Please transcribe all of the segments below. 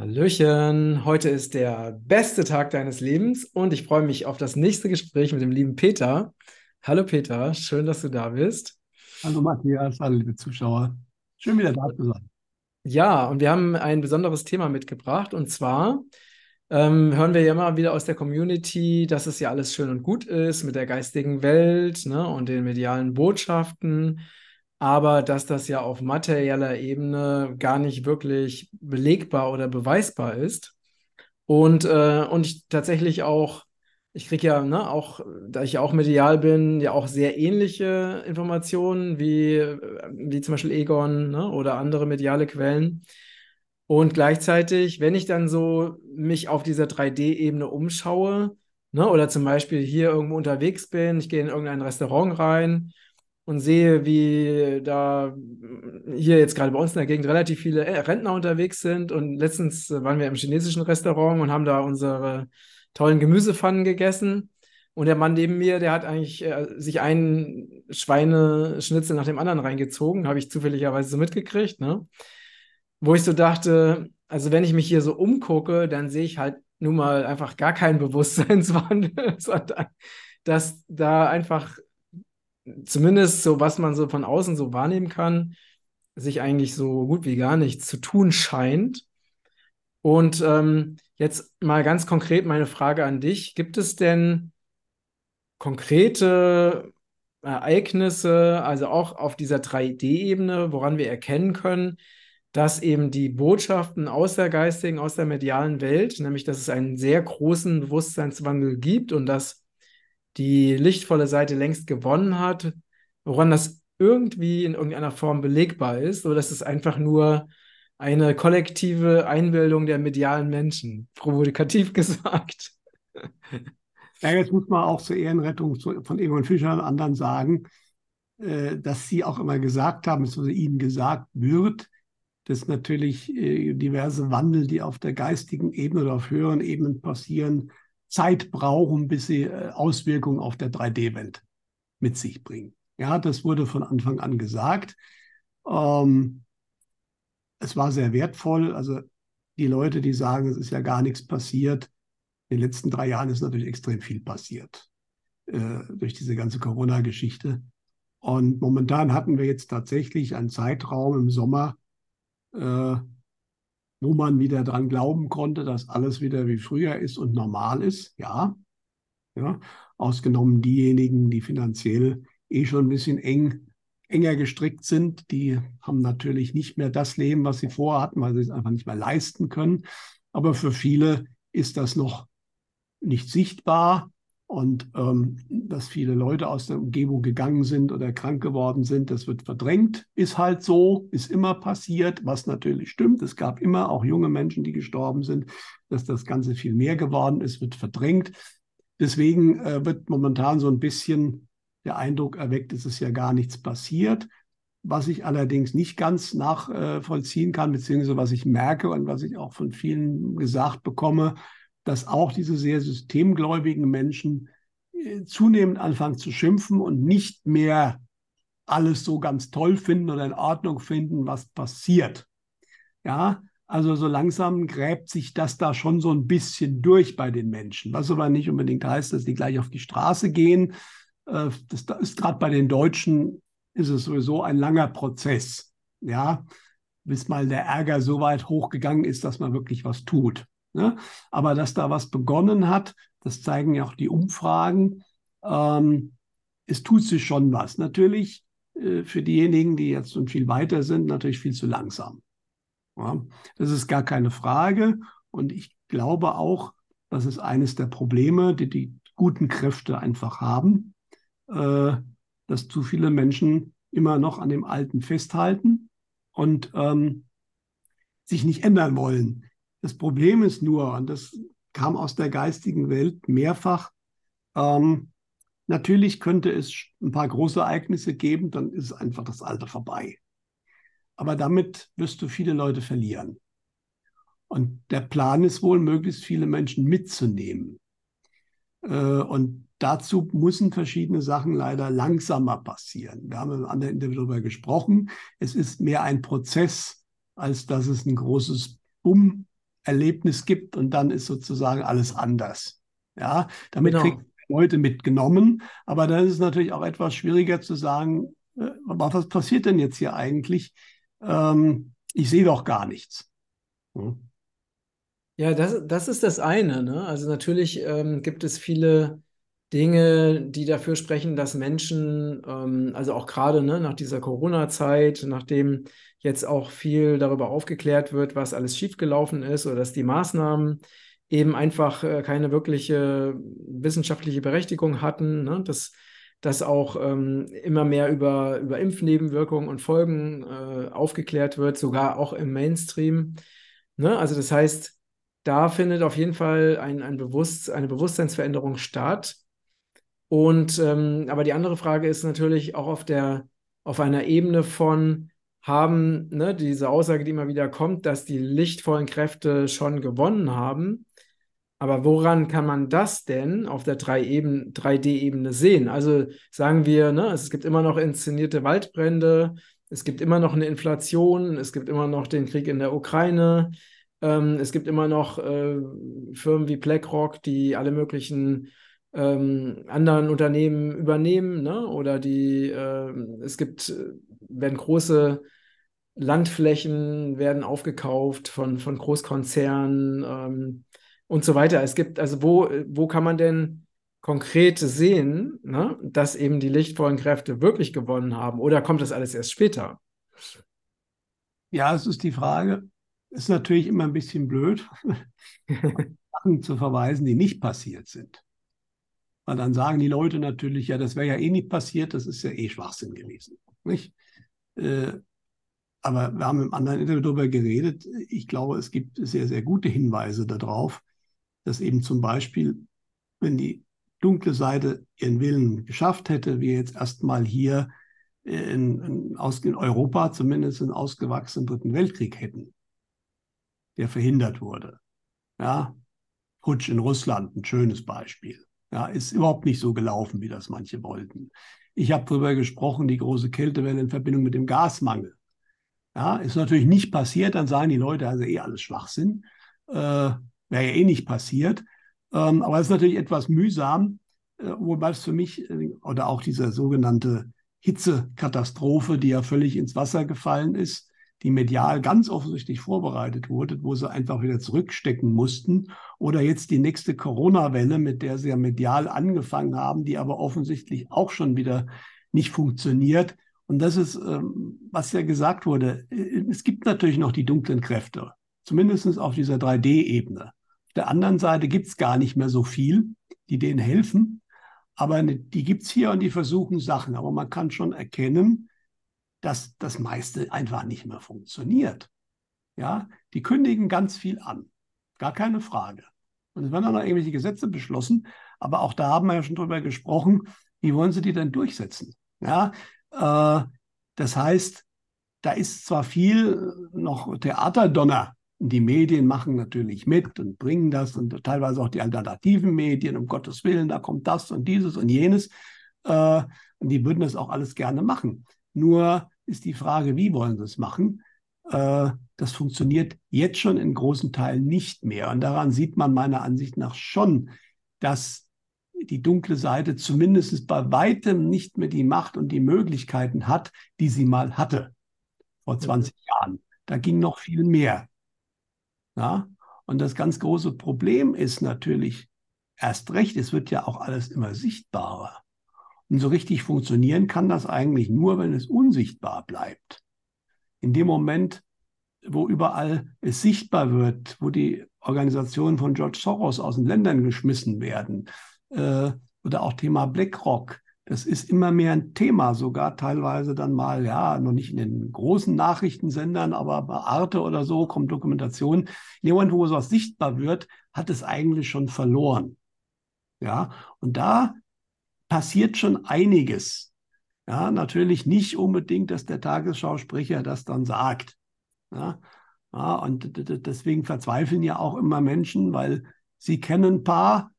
Hallöchen, heute ist der beste Tag deines Lebens und ich freue mich auf das nächste Gespräch mit dem lieben Peter. Hallo Peter, schön, dass du da bist. Hallo Matthias, hallo liebe Zuschauer. Schön wieder da zu sein. Ja, und wir haben ein besonderes Thema mitgebracht und zwar ähm, hören wir ja immer wieder aus der Community, dass es ja alles schön und gut ist mit der geistigen Welt ne, und den medialen Botschaften aber dass das ja auf materieller Ebene gar nicht wirklich belegbar oder beweisbar ist. Und, äh, und ich tatsächlich auch, ich kriege ja, ne, auch, da ich ja auch medial bin, ja auch sehr ähnliche Informationen wie, wie zum Beispiel Egon ne, oder andere mediale Quellen. Und gleichzeitig, wenn ich dann so mich auf dieser 3D-Ebene umschaue, ne, oder zum Beispiel hier irgendwo unterwegs bin, ich gehe in irgendein Restaurant rein und sehe, wie da hier jetzt gerade bei uns in der Gegend relativ viele äh, Rentner unterwegs sind. Und letztens waren wir im chinesischen Restaurant und haben da unsere tollen Gemüsepfannen gegessen. Und der Mann neben mir, der hat eigentlich äh, sich einen Schweineschnitzel nach dem anderen reingezogen, habe ich zufälligerweise so mitgekriegt, ne? Wo ich so dachte, also wenn ich mich hier so umgucke, dann sehe ich halt nun mal einfach gar keinen Bewusstseinswandel, sondern dass da einfach zumindest so, was man so von außen so wahrnehmen kann, sich eigentlich so gut wie gar nichts zu tun scheint. Und ähm, jetzt mal ganz konkret meine Frage an dich. Gibt es denn konkrete Ereignisse, also auch auf dieser 3D-Ebene, woran wir erkennen können, dass eben die Botschaften aus der geistigen, aus der medialen Welt, nämlich dass es einen sehr großen Bewusstseinswandel gibt und dass die lichtvolle Seite längst gewonnen hat, woran das irgendwie in irgendeiner Form belegbar ist, oder ist es einfach nur eine kollektive Einbildung der medialen Menschen, provokativ gesagt. Ja, jetzt muss man auch zur Ehrenrettung von Egon Fischer und anderen sagen, äh, dass sie auch immer gesagt haben, wurde ihnen gesagt wird, dass natürlich äh, diverse Wandel, die auf der geistigen Ebene oder auf höheren Ebenen passieren, Zeit brauchen, bis sie äh, Auswirkungen auf der 3D-Welt mit sich bringen. Ja, das wurde von Anfang an gesagt. Ähm, es war sehr wertvoll. Also die Leute, die sagen, es ist ja gar nichts passiert, in den letzten drei Jahren ist natürlich extrem viel passiert äh, durch diese ganze Corona-Geschichte. Und momentan hatten wir jetzt tatsächlich einen Zeitraum im Sommer, äh, wo man wieder dran glauben konnte, dass alles wieder wie früher ist und normal ist. Ja, ja ausgenommen diejenigen, die finanziell eh schon ein bisschen eng, enger gestrickt sind, die haben natürlich nicht mehr das Leben, was sie vorhatten, weil sie es einfach nicht mehr leisten können. Aber für viele ist das noch nicht sichtbar. Und ähm, dass viele Leute aus der Umgebung gegangen sind oder krank geworden sind, das wird verdrängt. Ist halt so, ist immer passiert, was natürlich stimmt. Es gab immer auch junge Menschen, die gestorben sind. Dass das Ganze viel mehr geworden ist, wird verdrängt. Deswegen äh, wird momentan so ein bisschen der Eindruck erweckt, es ist ja gar nichts passiert. Was ich allerdings nicht ganz nachvollziehen kann, beziehungsweise was ich merke und was ich auch von vielen gesagt bekomme, dass auch diese sehr systemgläubigen Menschen äh, zunehmend anfangen zu schimpfen und nicht mehr alles so ganz toll finden oder in Ordnung finden, was passiert. Ja, also so langsam gräbt sich das da schon so ein bisschen durch bei den Menschen, was aber nicht unbedingt heißt, dass die gleich auf die Straße gehen. Äh, das ist gerade bei den Deutschen ist es sowieso ein langer Prozess, ja, bis mal der Ärger so weit hochgegangen ist, dass man wirklich was tut. Ne? Aber dass da was begonnen hat, das zeigen ja auch die Umfragen. Ähm, es tut sich schon was. Natürlich äh, für diejenigen, die jetzt schon viel weiter sind, natürlich viel zu langsam. Ja? Das ist gar keine Frage. Und ich glaube auch, das ist eines der Probleme, die die guten Kräfte einfach haben, äh, dass zu viele Menschen immer noch an dem Alten festhalten und ähm, sich nicht ändern wollen. Das Problem ist nur, und das kam aus der geistigen Welt mehrfach, ähm, natürlich könnte es ein paar große Ereignisse geben, dann ist einfach das Alter vorbei. Aber damit wirst du viele Leute verlieren. Und der Plan ist wohl, möglichst viele Menschen mitzunehmen. Äh, und dazu müssen verschiedene Sachen leider langsamer passieren. Wir haben im anderen Interview darüber gesprochen. Es ist mehr ein Prozess, als dass es ein großes Bumm Erlebnis gibt und dann ist sozusagen alles anders. Ja, damit Genau. kriegt Leute mitgenommen, aber dann ist es natürlich auch etwas schwieriger zu sagen, äh, was passiert denn jetzt hier eigentlich? Ähm, ich sehe doch gar nichts. Hm. Ja, das, das ist das eine, ne? Also natürlich ähm, gibt es viele Dinge, die dafür sprechen, dass Menschen, ähm, also auch gerade ne, nach dieser Corona-Zeit, nachdem jetzt auch viel darüber aufgeklärt wird, was alles schiefgelaufen ist oder dass die Maßnahmen eben einfach äh, keine wirkliche wissenschaftliche Berechtigung hatten, ne? Dass, dass auch ähm, immer mehr über, über Impfnebenwirkungen und Folgen äh, aufgeklärt wird, sogar auch im Mainstream. Ne? Also das heißt, da findet auf jeden Fall ein, ein Bewusst, eine Bewusstseinsveränderung statt. Und ähm, aber die andere Frage ist natürlich auch auf der, auf einer Ebene von haben, ne, diese Aussage, die immer wieder kommt, dass die lichtvollen Kräfte schon gewonnen haben. Aber woran kann man das denn auf der 3D-Ebene sehen? Also sagen wir, ne, es gibt immer noch inszenierte Waldbrände, es gibt immer noch eine Inflation, es gibt immer noch den Krieg in der Ukraine, ähm, es gibt immer noch äh, Firmen wie BlackRock, die alle möglichen ähm, anderen Unternehmen übernehmen, ne? Oder die, äh, es gibt, äh, werden große Landflächen werden aufgekauft von, von Großkonzernen ähm, und so weiter. Es gibt, also wo, wo kann man denn konkret sehen, ne, dass eben die lichtvollen Kräfte wirklich gewonnen haben? Oder kommt das alles erst später? Ja, es ist die Frage. Ist natürlich immer ein bisschen blöd, Sachen zu verweisen, die nicht passiert sind. Weil dann sagen die Leute natürlich, ja, das wäre ja eh nicht passiert, das ist ja eh Schwachsinn gewesen. Nicht? Äh, aber wir haben im anderen Interview darüber geredet. Ich glaube, es gibt sehr, sehr gute Hinweise darauf, dass eben zum Beispiel, wenn die dunkle Seite ihren Willen geschafft hätte, wir jetzt erstmal hier in, in, in Europa zumindest einen ausgewachsenen Dritten Weltkrieg hätten, der verhindert wurde. Ja, Putsch in Russland, ein schönes Beispiel. Ja, ist überhaupt nicht so gelaufen, wie das manche wollten. Ich habe darüber gesprochen, die große Kältewelle in Verbindung mit dem Gasmangel. Ja, ist natürlich nicht passiert, dann sagen die Leute, also eh alles Schwachsinn. Äh, Wäre ja eh nicht passiert. Ähm, aber es ist natürlich etwas mühsam, äh, wobei es für mich, äh, oder auch diese sogenannte Hitzekatastrophe, die ja völlig ins Wasser gefallen ist, die medial ganz offensichtlich vorbereitet wurde, wo sie einfach wieder zurückstecken mussten. Oder jetzt die nächste Corona-Welle, mit der sie ja medial angefangen haben, die aber offensichtlich auch schon wieder nicht funktioniert. Und das ist, ähm, was ja gesagt wurde. Es gibt natürlich noch die dunklen Kräfte, zumindest auf dieser 3D-Ebene. Auf der anderen Seite gibt es gar nicht mehr so viel, die denen helfen. Aber ne, die gibt es hier und die versuchen Sachen. Aber man kann schon erkennen, dass das meiste einfach nicht mehr funktioniert. Ja, die kündigen ganz viel an. Gar keine Frage. Und es werden auch noch irgendwelche Gesetze beschlossen. Aber auch da haben wir ja schon drüber gesprochen. Wie wollen sie die denn durchsetzen? Ja, äh, das heißt, da ist zwar viel noch Theaterdonner. Die Medien machen natürlich mit und bringen das und teilweise auch die alternativen Medien, um Gottes Willen, da kommt das und dieses und jenes. Äh, und die würden das auch alles gerne machen. Nur ist die Frage, wie wollen sie es machen? Äh, das funktioniert jetzt schon in großen Teilen nicht mehr. Und daran sieht man meiner Ansicht nach schon, dass die dunkle Seite zumindest bei weitem nicht mehr die Macht und die Möglichkeiten hat, die sie mal hatte vor 20 mhm. Jahren. Da ging noch viel mehr. Ja? Und das ganz große Problem ist natürlich erst recht, es wird ja auch alles immer sichtbarer. Und so richtig funktionieren kann das eigentlich nur, wenn es unsichtbar bleibt. In dem Moment, wo überall es sichtbar wird, wo die Organisationen von George Soros aus den Ländern geschmissen werden, äh, oder auch Thema BlackRock, das ist immer mehr ein Thema, sogar teilweise dann mal, ja, noch nicht in den großen Nachrichtensendern, aber bei Arte oder so kommt Dokumentation. In dem Moment, wo sowas sichtbar wird, hat es eigentlich schon verloren. Ja, und da passiert schon einiges. Ja, natürlich nicht unbedingt, dass der Tagesschausprecher das dann sagt. Ja, ja und deswegen verzweifeln ja auch immer Menschen, weil sie kennen ein paar,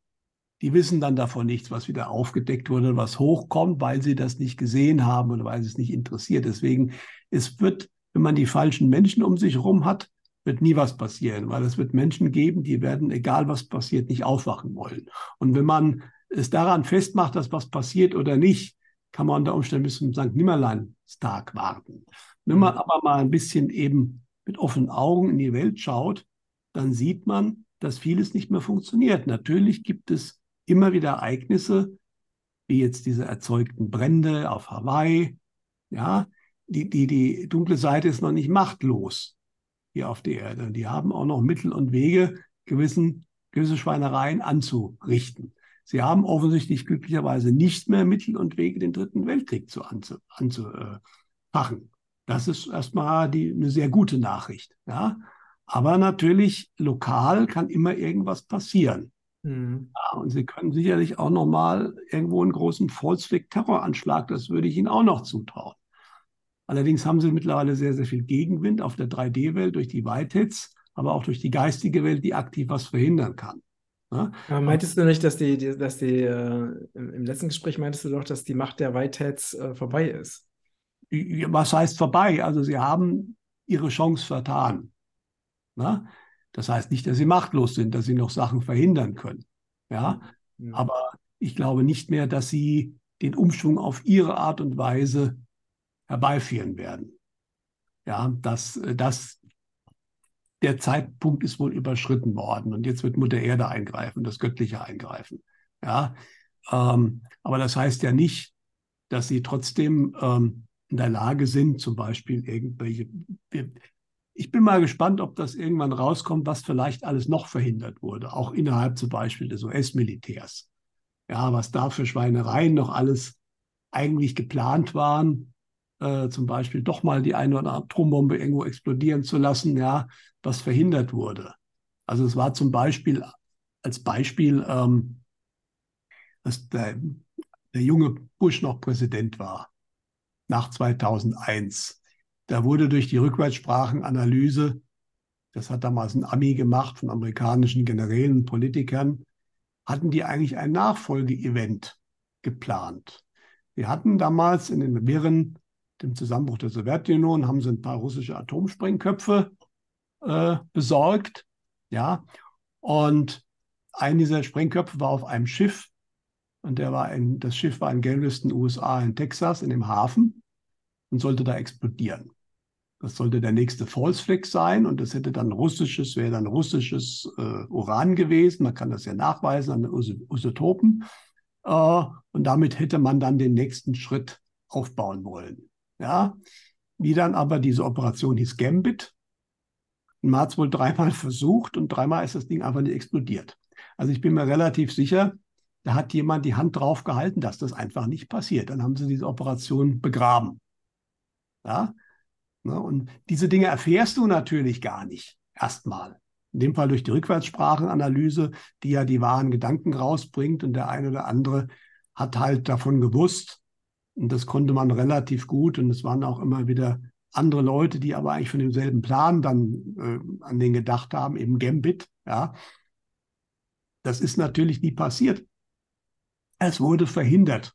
die wissen dann davon nichts, was wieder aufgedeckt wurde, was hochkommt, weil sie das nicht gesehen haben oder weil es nicht interessiert. Deswegen, es wird, wenn man die falschen Menschen um sich herum hat, wird nie was passieren, weil es wird Menschen geben, die werden, egal was passiert, nicht aufwachen wollen. Und wenn man es daran festmacht, dass was passiert oder nicht, kann man unter Umständen bis zum St. Nimmerleinstag warten. Wenn man mhm. aber mal ein bisschen eben mit offenen Augen in die Welt schaut, dann sieht man, dass vieles nicht mehr funktioniert. Natürlich gibt es immer wieder Ereignisse, wie jetzt diese erzeugten Brände auf Hawaii. Ja, die, die, die dunkle Seite ist noch nicht machtlos hier auf der Erde. Die haben auch noch Mittel und Wege, gewissen, gewisse Schweinereien anzurichten. Sie haben offensichtlich glücklicherweise nicht mehr Mittel und Wege, den Dritten Weltkrieg zu anzu, anzufachen. Das ist erstmal die, eine sehr gute Nachricht. Ja? Aber natürlich, lokal kann immer irgendwas passieren. Mhm. Ja, und Sie können sicherlich auch noch mal irgendwo einen großen Volksweg-Terroranschlag, das würde ich Ihnen auch noch zutrauen. Allerdings haben Sie mittlerweile sehr, sehr viel Gegenwind auf der 3D-Welt durch die Whiteheads, aber auch durch die geistige Welt, die aktiv was verhindern kann. Ja? Aber meintest du nicht, dass die, die dass die äh, im letzten Gespräch meintest du doch, dass die Macht der Whiteheads äh, vorbei ist? Was heißt vorbei? Also sie haben ihre Chance vertan. Na? Das heißt nicht, dass sie machtlos sind, dass sie noch Sachen verhindern können. Ja? ja. Aber ich glaube nicht mehr, dass sie den Umschwung auf ihre Art und Weise herbeiführen werden. Ja, dass, dass der Zeitpunkt ist wohl überschritten worden und jetzt wird Mutter Erde eingreifen, das Göttliche eingreifen. Ja, ähm, aber das heißt ja nicht, dass sie trotzdem ähm, in der Lage sind, zum Beispiel irgendwelche. Ich bin mal gespannt, ob das irgendwann rauskommt, was vielleicht alles noch verhindert wurde, auch innerhalb zum Beispiel des US-Militärs. Ja, was da für Schweinereien noch alles eigentlich geplant waren, äh, zum Beispiel doch mal die eine oder andere Atombombe irgendwo explodieren zu lassen, ja, was verhindert wurde. Also es war zum Beispiel als Beispiel, ähm, dass der, der junge Bush noch Präsident war, nach 2001. Da wurde durch die Rückwärtssprachenanalyse, das hat damals ein Ami gemacht von amerikanischen Generälen und Politikern, hatten die eigentlich ein Nachfolgeevent geplant. Wir hatten damals in den Wirren dem Zusammenbruch der Sowjetunion haben sie ein paar russische Atomsprengköpfe äh, besorgt. Ja, und ein dieser Sprengköpfe war auf einem Schiff und der war in, das Schiff war in Galveston, USA, in Texas, in dem Hafen und sollte da explodieren. Das sollte der nächste False Flag sein und das hätte dann russisches, wäre dann russisches äh, Uran gewesen. Man kann das ja nachweisen an den Isotopen. Äh, und damit hätte man dann den nächsten Schritt aufbauen wollen ja, wie dann aber diese Operation hieß Gambit. Man hat es wohl dreimal versucht und dreimal ist das Ding einfach nicht explodiert. Also ich bin mir relativ sicher, da hat jemand die Hand drauf gehalten, dass das einfach nicht passiert. Dann haben sie diese Operation begraben. Ja? Ne, und diese Dinge erfährst du natürlich gar nicht erstmal. In dem Fall durch die Rückwärtssprachenanalyse, die ja die wahren Gedanken rausbringt und der eine oder andere hat halt davon gewusst, und das konnte man relativ gut. Und es waren auch immer wieder andere Leute, die aber eigentlich von demselben Plan dann äh, an den gedacht haben, eben Gambit. Ja. Das ist natürlich nie passiert. Es wurde verhindert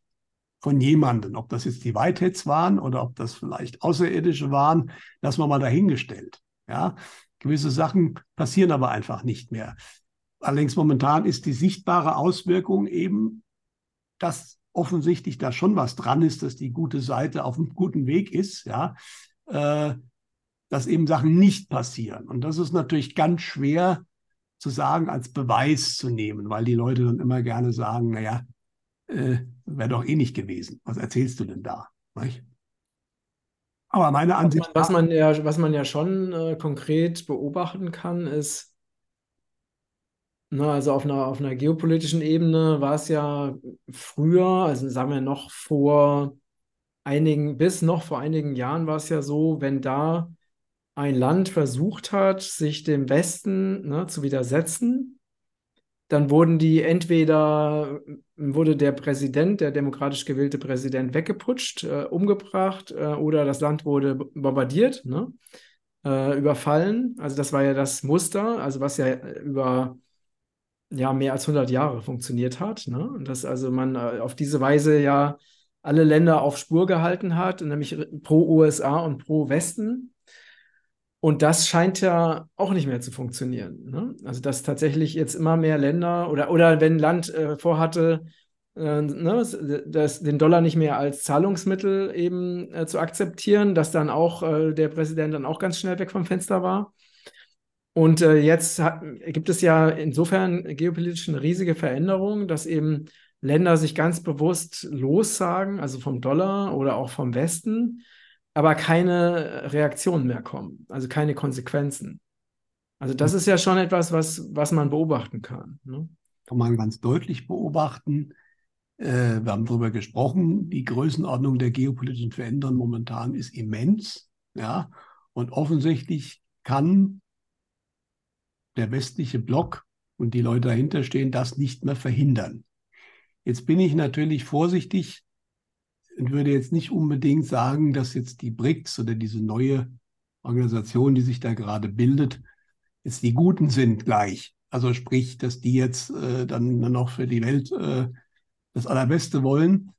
von jemandem. Ob das jetzt die Whiteheads waren oder ob das vielleicht Außerirdische waren, das wir mal dahingestellt. Ja. Gewisse Sachen passieren aber einfach nicht mehr. Allerdings momentan ist die sichtbare Auswirkung eben, dass offensichtlich da schon was dran ist, dass die gute Seite auf einem guten Weg ist, ja, äh, dass eben Sachen nicht passieren. Und das ist natürlich ganz schwer zu sagen, als Beweis zu nehmen, weil die Leute dann immer gerne sagen, naja, äh, wäre doch eh nicht gewesen. Was erzählst du denn da? Nicht? Aber meine Ansicht. Was man, was man ja, was man ja schon äh, konkret beobachten kann, ist, Ne, also auf einer, auf einer geopolitischen Ebene war es ja früher, also sagen wir noch vor einigen, bis noch vor einigen Jahren war es ja so, wenn da ein Land versucht hat, sich dem Westen ne, zu widersetzen, dann wurden die entweder, wurde der Präsident, der demokratisch gewählte Präsident weggeputscht, äh, umgebracht äh, oder das Land wurde bombardiert, ne, äh, überfallen. Also das war ja das Muster, also was ja über ja mehr als 100 Jahre funktioniert hat. Ne? Und dass also man äh, auf diese Weise ja alle Länder auf Spur gehalten hat, nämlich pro USA und pro Westen. Und das scheint ja auch nicht mehr zu funktionieren. Ne? Also, dass tatsächlich jetzt immer mehr Länder oder, oder wenn ein Land äh, vorhatte, äh, ne, das, den Dollar nicht mehr als Zahlungsmittel eben äh, zu akzeptieren, dass dann auch äh, der Präsident dann auch ganz schnell weg vom Fenster war. Und äh, jetzt hat, gibt es ja insofern geopolitisch eine riesige Veränderung, dass eben Länder sich ganz bewusst lossagen, also vom Dollar oder auch vom Westen, aber keine Reaktionen mehr kommen, also keine Konsequenzen. Also das ist ja schon etwas, was, was man beobachten kann. Ne? Kann man ganz deutlich beobachten. Äh, wir haben darüber gesprochen, die Größenordnung der geopolitischen Veränderungen momentan ist immens. Ja? Und offensichtlich kann der westliche Block und die Leute dahinter stehen, das nicht mehr verhindern. Jetzt bin ich natürlich vorsichtig und würde jetzt nicht unbedingt sagen, dass jetzt die BRICS oder diese neue Organisation, die sich da gerade bildet, jetzt die Guten sind gleich. Also sprich, dass die jetzt äh, dann noch für die Welt äh, das Allerbeste wollen.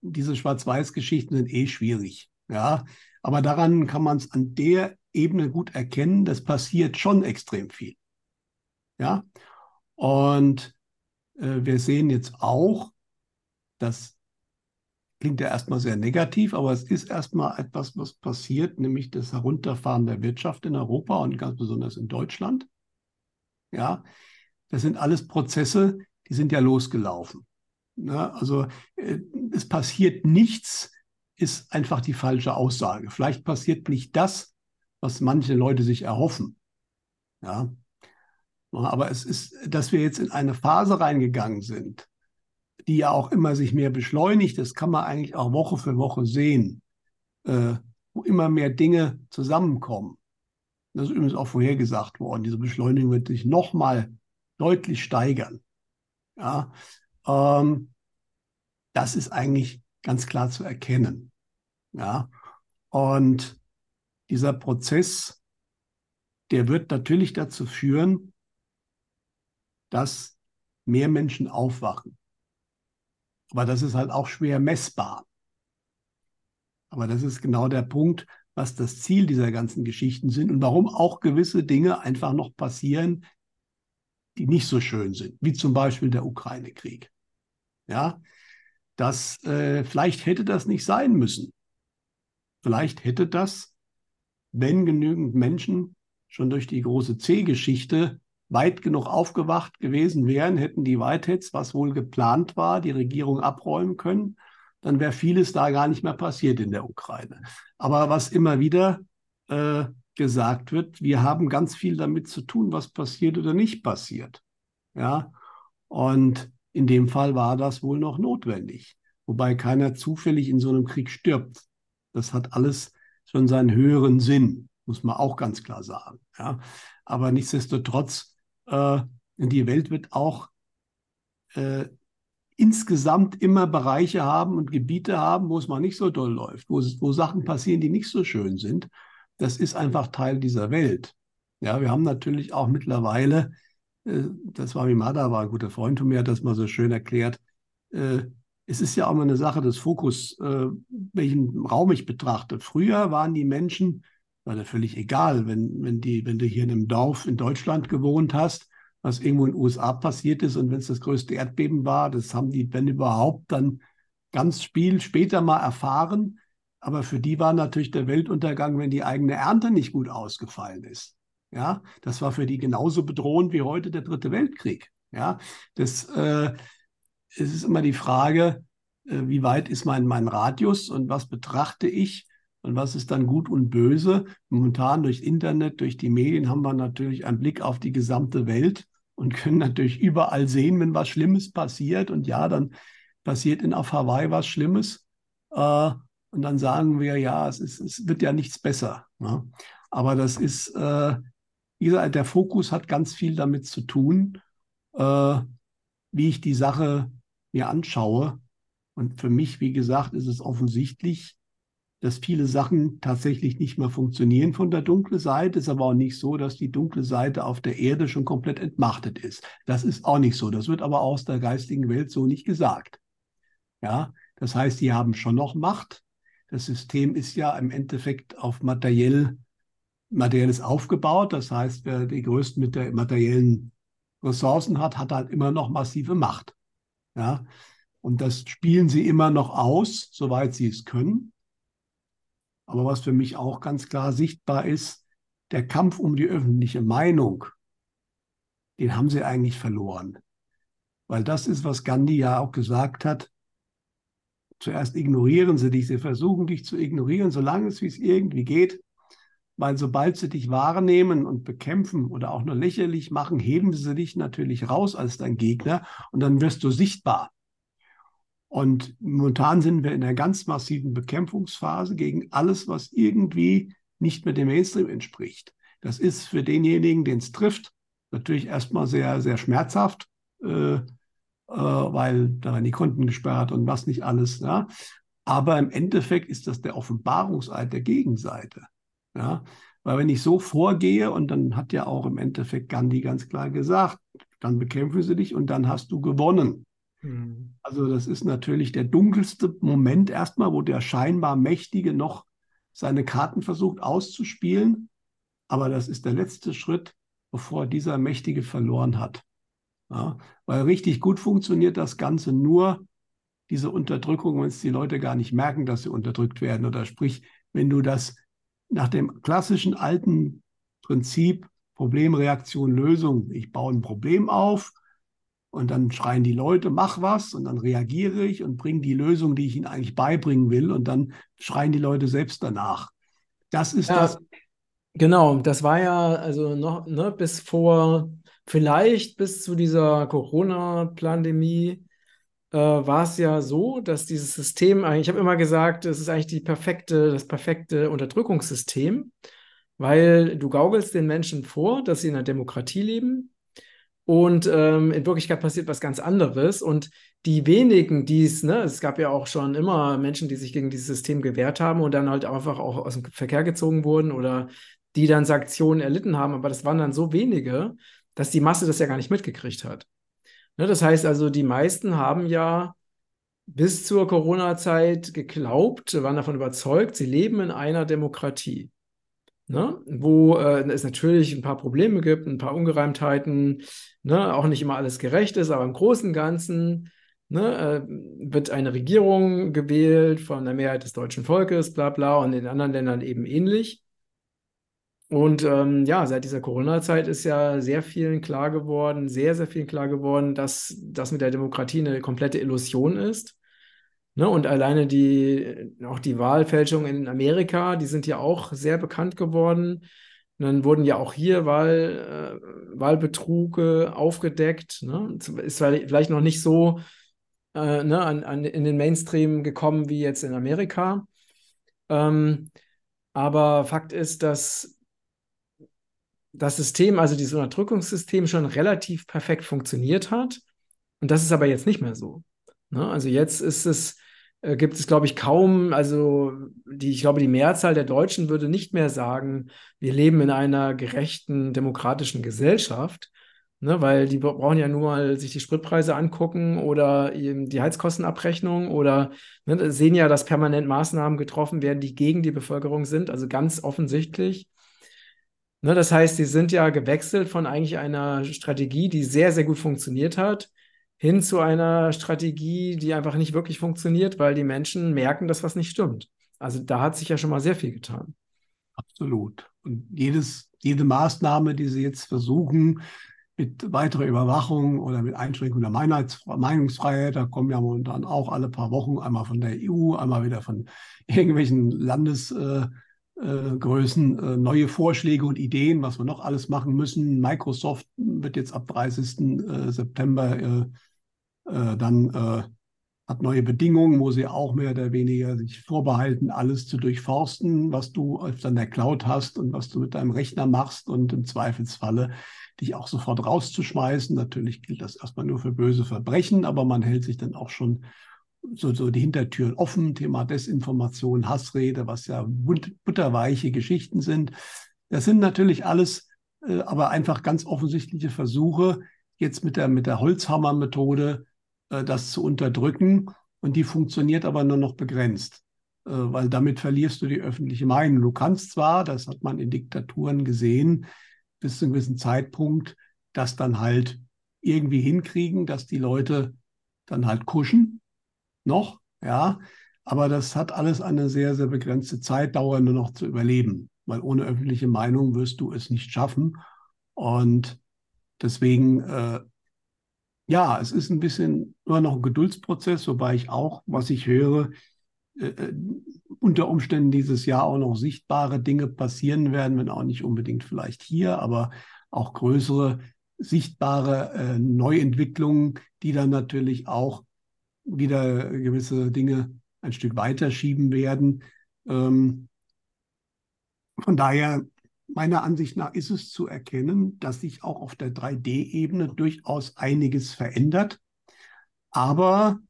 Diese Schwarz-Weiß-Geschichten sind eh schwierig. Ja, aber daran kann man es an der Ebene gut erkennen. Das passiert schon extrem viel. Ja, und äh, wir sehen jetzt auch, das klingt ja erstmal sehr negativ, aber es ist erstmal etwas, was passiert, nämlich das Herunterfahren der Wirtschaft in Europa und ganz besonders in Deutschland. Ja, das sind alles Prozesse, die sind ja losgelaufen. Ja, also äh, es passiert nichts, ist einfach die falsche Aussage. Vielleicht passiert nicht das, was manche Leute sich erhoffen. Ja, aber es ist, dass wir jetzt in eine Phase reingegangen sind, die ja auch immer sich mehr beschleunigt, das kann man eigentlich auch Woche für Woche sehen, äh, wo immer mehr Dinge zusammenkommen. Das ist übrigens auch vorhergesagt worden. Diese Beschleunigung wird sich nochmal deutlich steigern. Ja, ähm, das ist eigentlich ganz klar zu erkennen. Ja, und dieser Prozess, der wird natürlich dazu führen, dass mehr Menschen aufwachen. Aber das ist halt auch schwer messbar. Aber das ist genau der Punkt, was das Ziel dieser ganzen Geschichten sind und warum auch gewisse Dinge einfach noch passieren, die nicht so schön sind, wie zum Beispiel der Ukraine-Krieg. Ja, das äh, vielleicht hätte das nicht sein müssen. Vielleicht hätte das, wenn genügend Menschen schon durch die große C-Geschichte weit genug aufgewacht gewesen wären, hätten die Whiteheads, was wohl geplant war, die Regierung abräumen können, dann wäre vieles da gar nicht mehr passiert in der Ukraine. Aber was immer wieder äh, gesagt wird, wir haben ganz viel damit zu tun, was passiert oder nicht passiert. Ja, und in dem Fall war das wohl noch notwendig, wobei keiner zufällig in so einem Krieg stirbt. Das hat alles schon seinen höheren Sinn, muss man auch ganz klar sagen. Ja, aber nichtsdestotrotz äh, die Welt wird auch äh, insgesamt immer Bereiche haben und Gebiete haben, wo es mal nicht so doll läuft, wo, wo Sachen passieren, die nicht so schön sind. Das ist einfach Teil dieser Welt. Ja, wir haben natürlich auch mittlerweile, äh, das war Mimada, war ein guter Freund von mir, hat das mal so schön erklärt, äh, es ist ja auch mal eine Sache des Fokus, äh, welchen Raum ich betrachte. Früher waren die Menschen war da völlig egal, wenn, wenn, die, wenn du hier in einem Dorf in Deutschland gewohnt hast, was irgendwo in den USA passiert ist und wenn es das größte Erdbeben war, das haben die, wenn überhaupt, dann ganz viel später mal erfahren. Aber für die war natürlich der Weltuntergang, wenn die eigene Ernte nicht gut ausgefallen ist. Ja, das war für die genauso bedrohend wie heute der Dritte Weltkrieg. Ja, das äh, es ist immer die Frage, äh, wie weit ist mein, mein Radius und was betrachte ich und was ist dann gut und böse. Momentan durch Internet, durch die Medien haben wir natürlich einen Blick auf die gesamte Welt und können natürlich überall sehen, wenn was Schlimmes passiert. Und ja, dann passiert in auf Hawaii was Schlimmes. Äh, und dann sagen wir, ja, es, ist, es wird ja nichts besser. Ne? Aber das ist, äh, wie gesagt, der Fokus hat ganz viel damit zu tun, äh, wie ich die Sache mir anschaue. Und für mich, wie gesagt, ist es offensichtlich, dass viele Sachen tatsächlich nicht mehr funktionieren von der dunklen Seite. Ist aber auch nicht so, dass die dunkle Seite auf der Erde schon komplett entmachtet ist. Das ist auch nicht so. Das wird aber aus der geistigen Welt so nicht gesagt. Ja, das heißt, die haben schon noch Macht. Das System ist ja im Endeffekt auf materiell Materielles aufgebaut. Das heißt, wer die größten mit der materiellen Ressourcen hat, hat halt immer noch massive Macht. Ja? Und das spielen sie immer noch aus, soweit sie es können. Aber was für mich auch ganz klar sichtbar ist, der Kampf um die öffentliche Meinung, den haben sie eigentlich verloren. Weil das ist, was Gandhi ja auch gesagt hat. Zuerst ignorieren sie dich, sie versuchen dich zu ignorieren, solange es wie es irgendwie geht. Weil sobald sie dich wahrnehmen und bekämpfen oder auch nur lächerlich machen, heben sie dich natürlich raus als dein Gegner und dann wirst du sichtbar. Und momentan sind wir in einer ganz massiven Bekämpfungsphase gegen alles, was irgendwie nicht mehr dem Mainstream entspricht. Das ist für denjenigen, den es trifft, natürlich erstmal sehr, sehr schmerzhaft, äh, äh, weil da werden die Konten gesperrt und was nicht alles. Ja. Aber im Endeffekt ist das der Offenbarungseid der Gegenseite. Ja? Weil wenn ich so vorgehe, und dann hat ja auch im Endeffekt Gandhi ganz klar gesagt, dann bekämpfen sie dich und dann hast du gewonnen. Mhm. Also das ist natürlich der dunkelste Moment erstmal, wo der scheinbar Mächtige noch seine Karten versucht auszuspielen. Aber das ist der letzte Schritt, bevor dieser Mächtige verloren hat. Ja? Weil richtig gut funktioniert das Ganze nur, diese Unterdrückung, wenn es die Leute gar nicht merken, dass sie unterdrückt werden. Oder sprich, wenn du das nach dem klassischen alten Prinzip Problem, Reaktion, Lösung. Ich baue ein Problem auf und dann schreien die Leute, mach was und dann reagiere ich und bringe die Lösung, die ich ihnen eigentlich beibringen will und dann schreien die Leute selbst danach. Das ist ja, das. Genau, das war ja also noch ne, bis vor, vielleicht bis zu dieser Corona-Pandemie äh, war es ja so, dass dieses System eigentlich, ich habe immer gesagt, es ist eigentlich die perfekte, das perfekte Unterdrückungssystem, weil du gaukelst den Menschen vor, dass sie in einer Demokratie leben. Und ähm, in Wirklichkeit passiert was ganz anderes. Und die wenigen, die es, ne, es gab ja auch schon immer Menschen, die sich gegen dieses System gewehrt haben und dann halt einfach auch aus dem Verkehr gezogen wurden oder die dann Sanktionen erlitten haben. Aber das waren dann so wenige, dass die Masse das ja gar nicht mitgekriegt hat. Ne, das heißt also, die meisten haben ja bis zur Corona-Zeit geglaubt, waren davon überzeugt, sie leben in einer Demokratie. Ne? Wo äh, es natürlich ein paar Probleme gibt, ein paar Ungereimtheiten, ne? auch nicht immer alles gerecht ist, aber im Großen und Ganzen ne, äh, wird eine Regierung gewählt von der Mehrheit des deutschen Volkes, bla bla, und in anderen Ländern eben ähnlich. Und ähm, ja, seit dieser Corona-Zeit ist ja sehr vielen klar geworden, sehr, sehr vielen klar geworden, dass das mit der Demokratie eine komplette Illusion ist. Ne? Und alleine die, auch die Wahlfälschungen in Amerika, die sind ja auch sehr bekannt geworden. Und dann wurden ja auch hier Wahl, äh, Wahlbetruge aufgedeckt. Ne? Ist vielleicht noch nicht so äh, ne, an, an, in den Mainstream gekommen wie jetzt in Amerika. Ähm, aber Fakt ist, dass das System, also dieses Unterdrückungssystem, schon relativ perfekt funktioniert hat. Und das ist aber jetzt nicht mehr so. Ne? Also jetzt ist es, äh, gibt es, glaube ich, kaum, also die, ich glaube, die Mehrzahl der Deutschen würde nicht mehr sagen, wir leben in einer gerechten, demokratischen Gesellschaft. Ne, weil die brauchen ja nur mal sich die Spritpreise angucken oder die Heizkostenabrechnung oder ne, sehen ja, dass permanent Maßnahmen getroffen werden, die gegen die Bevölkerung sind, also ganz offensichtlich. Ne, das heißt, sie sind ja gewechselt von eigentlich einer Strategie, die sehr, sehr gut funktioniert hat, hin zu einer Strategie, die einfach nicht wirklich funktioniert, weil die Menschen merken, dass was nicht stimmt. Also da hat sich ja schon mal sehr viel getan. Absolut. Und jedes, jede Maßnahme, die sie jetzt versuchen, mit weiterer Überwachung oder mit Einschränkung der Meinungsfreiheit, da kommen ja momentan auch alle paar Wochen einmal von der EU, einmal wieder von irgendwelchen Landes, äh, äh, äh, neue Vorschläge und Ideen, was wir noch alles machen müssen. Microsoft wird jetzt ab 30. Äh, September äh, dann äh, hat neue Bedingungen, wo sie auch mehr oder weniger sich vorbehalten, alles zu durchforsten, was du auf deiner Cloud hast und was du mit deinem Rechner machst und im Zweifelsfalle dich auch sofort rauszuschmeißen. Natürlich gilt das erstmal nur für böse Verbrechen, aber man hält sich dann auch schon so, so die Hintertüren offen, Thema Desinformation, Hassrede, was ja butterweiche Geschichten sind. Das sind natürlich alles äh, aber einfach ganz offensichtliche Versuche, jetzt mit der, mit der Holzhammer-Methode das zu unterdrücken. Und die funktioniert aber nur noch begrenzt. weil damit verlierst du die öffentliche Meinung. Du kannst zwar, das hat man in Diktaturen gesehen, bis zu einem gewissen Zeitpunkt, das dann halt irgendwie hinkriegen, dass die Leute dann halt kuschen, noch, ja, aber das hat alles eine sehr, sehr begrenzte Zeitdauer nur noch zu überleben, weil ohne öffentliche Meinung wirst du es nicht schaffen. Und deswegen, äh, ja, es ist ein bisschen immer noch ein Geduldsprozess, wobei ich auch, was ich höre, äh, äh, unter Umständen dieses Jahr auch noch sichtbare Dinge passieren werden, wenn auch nicht unbedingt vielleicht hier, aber auch größere sichtbare äh, Neuentwicklungen, die dann natürlich auch wieder gewisse Dinge ein Stück weiterschieben werden. Ähm, von daher, meiner Ansicht nach, ist es zu erkennen, dass sich auch auf der 3D-Ebene durchaus einiges verändert. Aber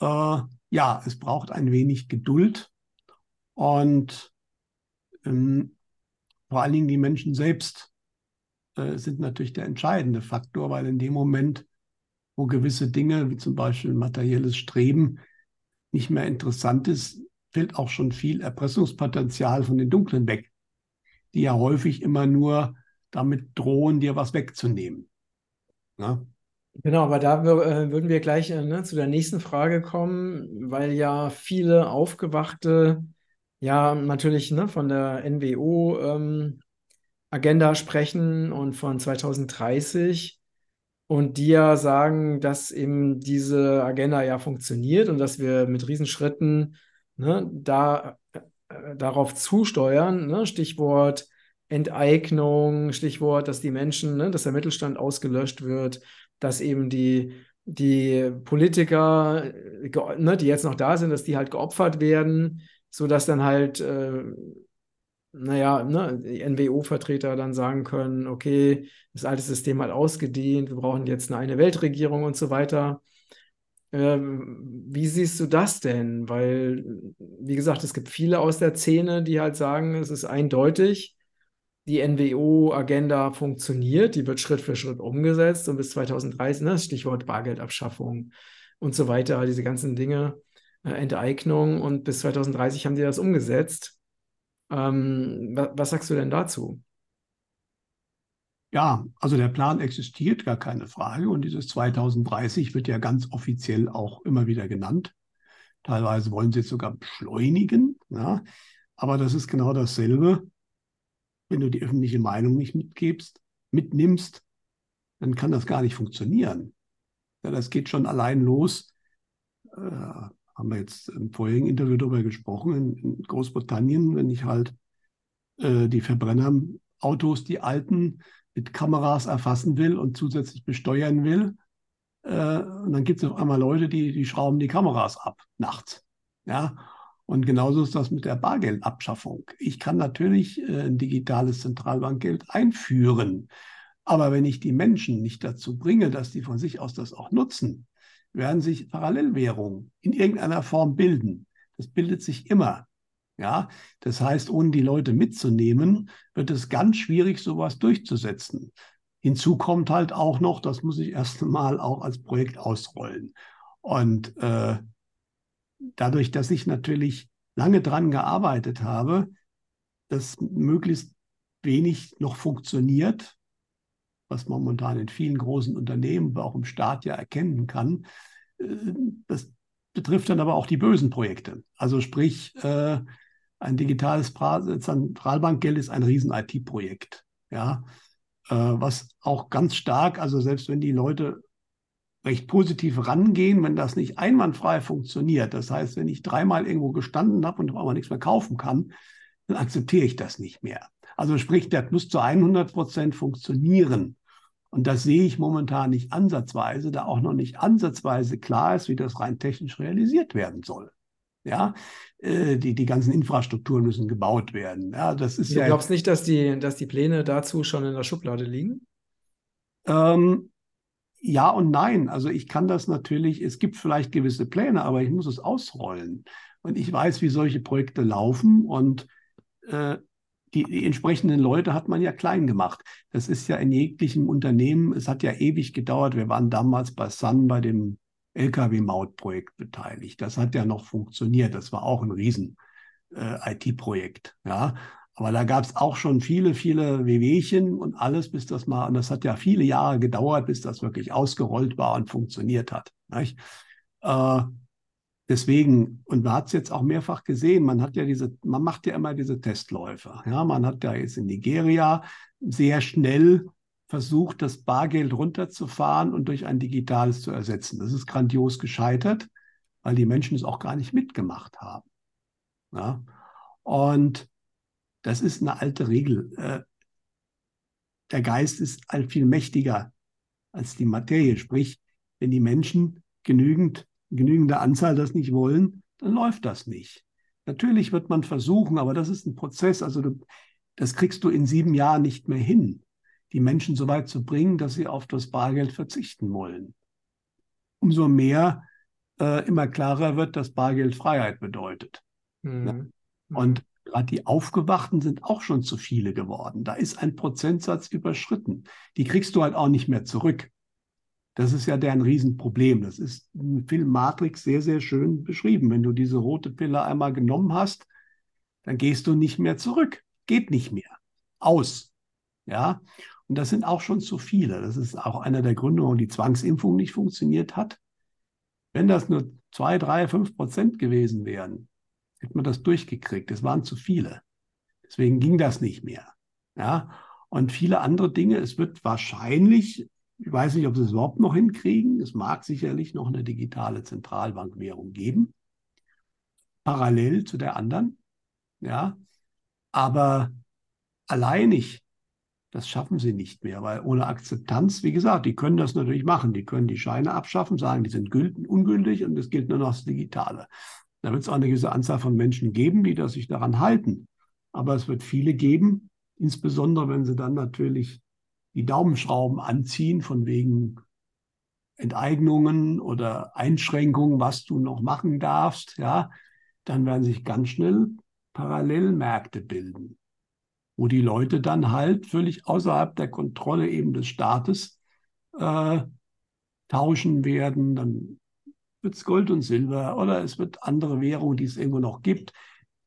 äh, ja, es braucht ein wenig Geduld und ähm, vor allen Dingen die Menschen selbst äh, sind natürlich der entscheidende Faktor, weil in dem Moment, wo gewisse Dinge, wie zum Beispiel materielles Streben, nicht mehr interessant ist, fällt auch schon viel Erpressungspotenzial von den Dunklen weg, die ja häufig immer nur damit drohen, dir was wegzunehmen. Ja? Genau, aber da äh, würden wir gleich äh, ne, zu der nächsten Frage kommen, weil ja viele aufgewachte, ja natürlich ne, von der NWO ähm, sprechen und von 2030 und die ja sagen, dass eben diese Agenda ja funktioniert und dass wir mit Riesenschritten ne, da, darauf zusteuern. Ne? Stichwort Enteignung, Stichwort, dass die Menschen, ne, dass der Mittelstand ausgelöscht wird, dass eben die, die Politiker, ne, die jetzt noch da sind, dass die halt geopfert werden, sodass dann halt äh, naja, ne, die NWO-Vertreter dann sagen können, okay, das alte System hat ausgedient, wir brauchen jetzt eine, eine Weltregierung und so weiter. Ähm, wie siehst du das denn? Weil, wie gesagt, es gibt viele aus der Szene, die halt sagen, es ist eindeutig, die NWO-Agenda funktioniert, die wird Schritt für Schritt umgesetzt und bis 2030, ne, Stichwort Bargeldabschaffung und so weiter, diese ganzen Dinge, äh, Enteignung und bis 2030 haben sie das umgesetzt. Ähm, was sagst du denn dazu? Ja, also der Plan existiert, gar keine Frage. Und dieses 2030 wird ja ganz offiziell auch immer wieder genannt. Teilweise wollen sie es sogar beschleunigen. Ja. Aber das ist genau dasselbe. Wenn du die öffentliche Meinung nicht mitgibst, mitnimmst, dann kann das gar nicht funktionieren. Ja, das geht schon allein los. Äh, haben wir jetzt im vorigen Interview darüber gesprochen, in, in Großbritannien, wenn ich halt äh, die Verbrennerautos, die alten, mit Kameras erfassen will und zusätzlich besteuern will, äh, und dann gibt es auf einmal Leute, die, die schrauben die Kameras ab nachts. Ja, und genauso ist das mit der Bargeldabschaffung. Ich kann natürlich äh, ein digitales Zentralbankgeld einführen, aber wenn ich die Menschen nicht dazu bringe, dass die von sich aus das auch nutzen, werden sich Parallelwährungen in irgendeiner Form bilden. Das bildet sich immer. Ja, das heißt, ohne die Leute mitzunehmen, wird es ganz schwierig, sowas durchzusetzen. Hinzu kommt halt auch noch, das muss ich erst einmal auch als Projekt ausrollen. Und äh, dadurch, dass ich natürlich lange dran gearbeitet habe, dass möglichst wenig noch funktioniert, was man momentan in vielen großen Unternehmen, aber auch im Staat ja erkennen kann. Äh, das betrifft dann aber auch die bösen Projekte. Also sprich, äh, ein digitales Zentralbankgeld ist ein riesen IT-Projekt. Ja, äh, was auch ganz stark, also selbst wenn die Leute recht positiv rangehen, wenn das nicht einwandfrei funktioniert. Das heißt, wenn ich dreimal irgendwo gestanden habe und auf einmal nichts mehr kaufen kann, dann akzeptiere ich das nicht mehr. Also sprich, der muss zu 100 Prozent funktionieren. Und das sehe ich momentan nicht ansatzweise, da auch noch nicht ansatzweise klar ist, wie das rein technisch realisiert werden soll. Ja, äh, die, die ganzen Infrastrukturen müssen gebaut werden. Ja, das ist du ja. glaubst nicht, dass die, dass die Pläne dazu schon in der Schublade liegen? Ähm, ja und nein. Also ich kann das natürlich, es gibt vielleicht gewisse Pläne, aber ich muss es ausrollen. Und ich weiß, wie solche Projekte laufen und äh, die, die, entsprechenden Leute hat man ja klein gemacht. Das ist ja in jeglichem Unternehmen, es hat ja ewig gedauert. Wir waren damals bei Sun bei dem Lkw-Mautprojekt beteiligt. Das hat ja noch funktioniert. Das war auch ein Riesen, äh. Ja, aber da gab es auch schon viele, viele Wehwehchen und alles, bis das mal, und das hat ja viele Jahre gedauert, bis das wirklich ausgerollt war und funktioniert hat. Äh, deswegen, und man hat es jetzt auch mehrfach gesehen, man hat ja diese, man macht ja immer diese Testläufe. Ja, man hat ja jetzt in Nigeria sehr schnell versucht, das Bargeld runterzufahren und durch ein digitales zu ersetzen. Das ist grandios gescheitert, weil die Menschen es auch gar nicht mitgemacht haben. Ja? Und das ist eine alte Regel. Äh, der Geist ist viel mächtiger als die Materie. Sprich, wenn die Menschen genügend, genügende Anzahl das nicht wollen, dann läuft das nicht. Natürlich wird man versuchen, aber das ist ein Prozess. Also du, das kriegst du in sieben Jahren nicht mehr hin, die Menschen so weit zu bringen, dass sie auf das Bargeld verzichten wollen. Umso mehr äh, immer klarer wird, dass Bargeld Freiheit bedeutet. Mhm. Und gerade die Aufgewachten sind auch schon zu viele geworden. Da ist ein Prozentsatz überschritten. Die kriegst du halt auch nicht mehr zurück. Das ist ja deren Riesenproblem. Das ist im Film Matrix sehr, sehr schön beschrieben. Wenn du diese rote Pille einmal genommen hast, dann gehst du nicht mehr zurück. Geht nicht mehr. Aus. Ja. Und das sind auch schon zu viele. Das ist auch einer der Gründe, warum die Zwangsimpfung nicht funktioniert hat. Wenn das nur zwei, drei, fünf Prozent gewesen wären, hätte man das durchgekriegt. Es waren zu viele. Deswegen ging das nicht mehr. Ja. Und viele andere Dinge. Es wird wahrscheinlich, ich weiß nicht, ob sie es überhaupt noch hinkriegen. Es mag sicherlich noch eine digitale Zentralbankwährung geben. Parallel zu der anderen. Ja. Aber alleinig, das schaffen sie nicht mehr, weil ohne Akzeptanz, wie gesagt, die können das natürlich machen. Die können die Scheine abschaffen, sagen, die sind gülten, ungültig und es gilt nur noch das Digitale. Da wird es auch eine gewisse Anzahl von Menschen geben, die das sich daran halten. Aber es wird viele geben, insbesondere wenn sie dann natürlich die Daumenschrauben anziehen, von wegen Enteignungen oder Einschränkungen, was du noch machen darfst, ja, dann werden sich ganz schnell Parallelmärkte bilden, wo die Leute dann halt völlig außerhalb der Kontrolle eben des Staates äh, tauschen werden. Dann wird es Gold und Silber oder es wird andere Währungen, die es irgendwo noch gibt.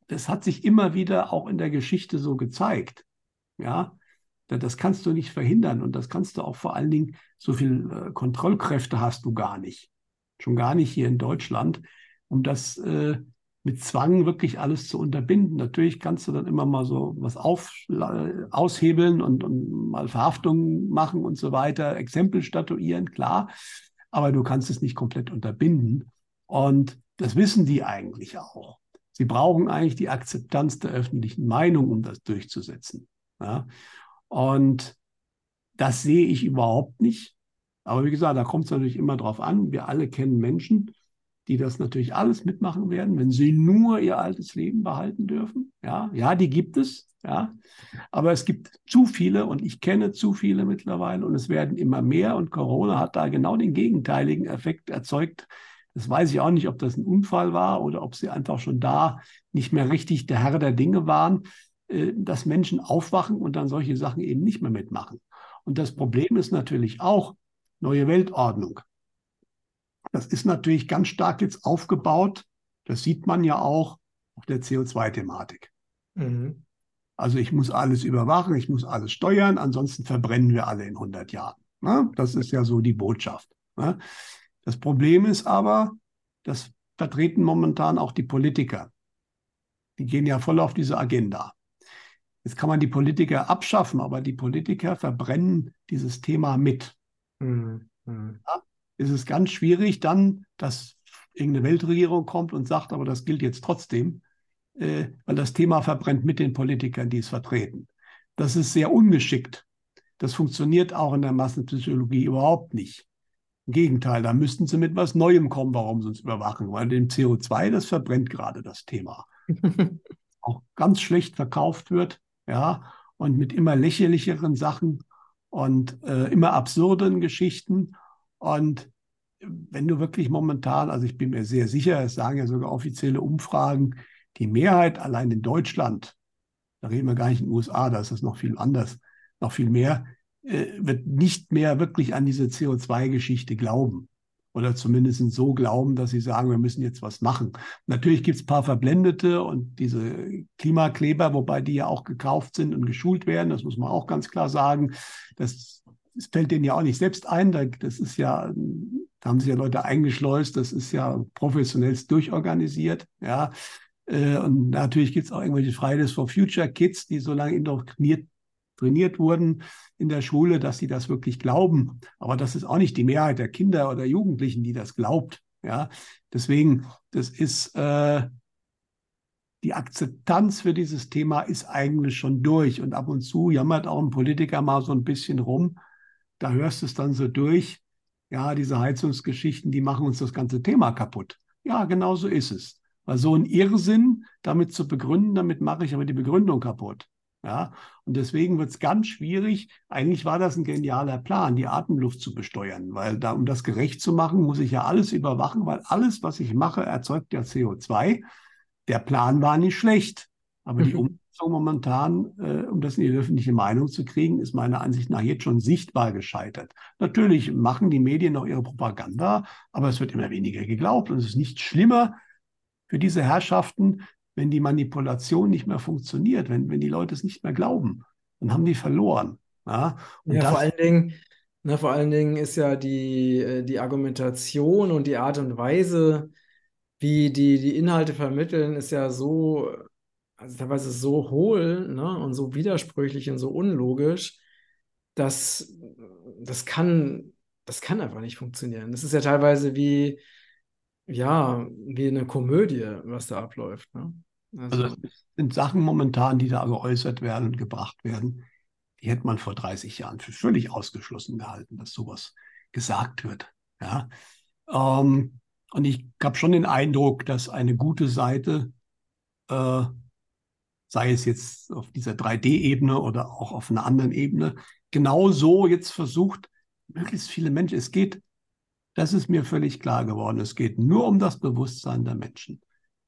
Das hat sich immer wieder auch in der Geschichte so gezeigt. Ja, das kannst du nicht verhindern und das kannst du auch vor allen Dingen, so viel äh, Kontrollkräfte hast du gar nicht. Schon gar nicht hier in Deutschland, um das äh, mit Zwang wirklich alles zu unterbinden. Natürlich kannst du dann immer mal so was auf, aushebeln und, und mal Verhaftungen machen und so weiter, Exempel statuieren, klar aber du kannst es nicht komplett unterbinden. Und das wissen die eigentlich auch. Sie brauchen eigentlich die Akzeptanz der öffentlichen Meinung, um das durchzusetzen. Ja? Und das sehe ich überhaupt nicht. Aber wie gesagt, da kommt es natürlich immer drauf an. Wir alle kennen Menschen, die das natürlich alles mitmachen werden, wenn sie nur ihr altes Leben behalten dürfen. Ja, ja, die gibt es. Ja, aber es gibt zu viele und ich kenne zu viele mittlerweile und es werden immer mehr und Corona hat da genau den gegenteiligen Effekt erzeugt. Das weiß ich auch nicht, ob das ein Unfall war oder ob sie einfach schon da nicht mehr richtig der Herr der Dinge waren, äh, dass Menschen aufwachen und dann solche Sachen eben nicht mehr mitmachen. Und das Problem ist natürlich auch neue Weltordnung. Das ist natürlich ganz stark jetzt aufgebaut. Das sieht man ja auch auf der CO2-Thematik. Mhm. Also ich muss alles überwachen, ich muss alles steuern, ansonsten verbrennen wir alle in 100 Jahren. Ne? Das ist ja so die Botschaft. Ne? Das Problem ist aber, das vertreten momentan auch die Politiker. Die gehen ja voll auf diese Agenda. Jetzt kann man die Politiker abschaffen, aber die Politiker verbrennen dieses Thema mit. Mhm. Ja, ist es ganz schwierig dann, dass irgendeine Weltregierung kommt und sagt, aber das gilt jetzt trotzdem äh, weil das Thema verbrennt mit den Politikern, die es vertreten. Das ist sehr ungeschickt. Das funktioniert auch in der Massenpsychologie überhaupt nicht. Im Gegenteil, da müssten sie mit was Neuem kommen, warum sie uns überwachen, weil dem CO2, das verbrennt gerade das Thema. auch ganz schlecht verkauft wird, ja, und mit immer lächerlicheren Sachen und äh, immer absurden Geschichten. Und wenn du wirklich momentan, also ich bin mir sehr sicher, es sagen ja sogar offizielle Umfragen, die Mehrheit allein in Deutschland, da reden wir gar nicht in den USA, da ist das noch viel anders, noch viel mehr, äh, wird nicht mehr wirklich an diese CO2-Geschichte glauben. oder zumindest so glauben, dass sie sagen, wir müssen jetzt was machen. Natürlich gibt es ein paar Verblendete und diese Klimakleber, wobei die ja auch gekauft sind und geschult werden, das muss man auch ganz klar sagen. Das, das fällt denen ja auch nicht selbst ein. Das ist ja, da haben sich ja Leute eingeschleust, das ist ja professionell durchorganisiert. Ja. Äh, und natürlich gibt es auch irgendwelche Fridays for Future Kids, die so lange indoktriniert trainiert wurden in der Schule, dass sie das wirklich glauben. Aber das ist auch nicht die Mehrheit der Kinder oder Jugendlichen, die das glaubt. Ja, deswegen, das ist äh, die Akzeptanz für dieses Thema ist eigentlich schon durch. Und ab und zu jammert auch ein Politiker mal so ein bisschen rum. Da hörst du es dann so durch. Ja, diese Heizungsgeschichten, die machen uns das ganze Thema kaputt. Ja, genau so ist es. Weil so ein Irrsinn damit zu begründen, damit mache ich aber die Begründung kaputt. Ja, und deswegen wird es ganz schwierig. Eigentlich war das ein genialer Plan, die Atemluft zu besteuern, weil da, um das gerecht zu machen, muss ich ja alles überwachen, weil alles, was ich mache, erzeugt ja CO2. Der Plan war nicht schlecht, aber mhm. die Umsetzung momentan, äh, um das in die öffentliche Meinung zu kriegen, ist meiner Ansicht nach jetzt schon sichtbar gescheitert. Natürlich machen die Medien noch ihre Propaganda, aber es wird immer weniger geglaubt und es ist nicht schlimmer für diese Herrschaften, wenn die Manipulation nicht mehr funktioniert, wenn, wenn die Leute es nicht mehr glauben, dann haben die verloren. Ja, ja vor allen Dingen, na, vor allen Dingen ist ja die, äh, die Argumentation und die Art und Weise, wie die, die Inhalte vermitteln, ist ja so, also teilweise so hohl ne, und so widersprüchlich und so unlogisch, dass das kann, das kann einfach nicht funktionieren. Das ist ja teilweise wie, ja, wie eine Komödie, was da abläuft. Ne? Also, also es sind Sachen momentan, die da geäußert werden und gebracht werden, die hätte man vor 30 Jahren für völlig ausgeschlossen gehalten, dass sowas gesagt wird. Ja. Ähm, und ich habe schon den Eindruck, dass eine gute Seite, äh, sei es jetzt auf dieser 3D-Ebene oder auch auf einer anderen Ebene, genauso jetzt versucht, möglichst viele Menschen, es geht das ist mir völlig klar geworden. Es geht nur um das Bewusstsein der Menschen.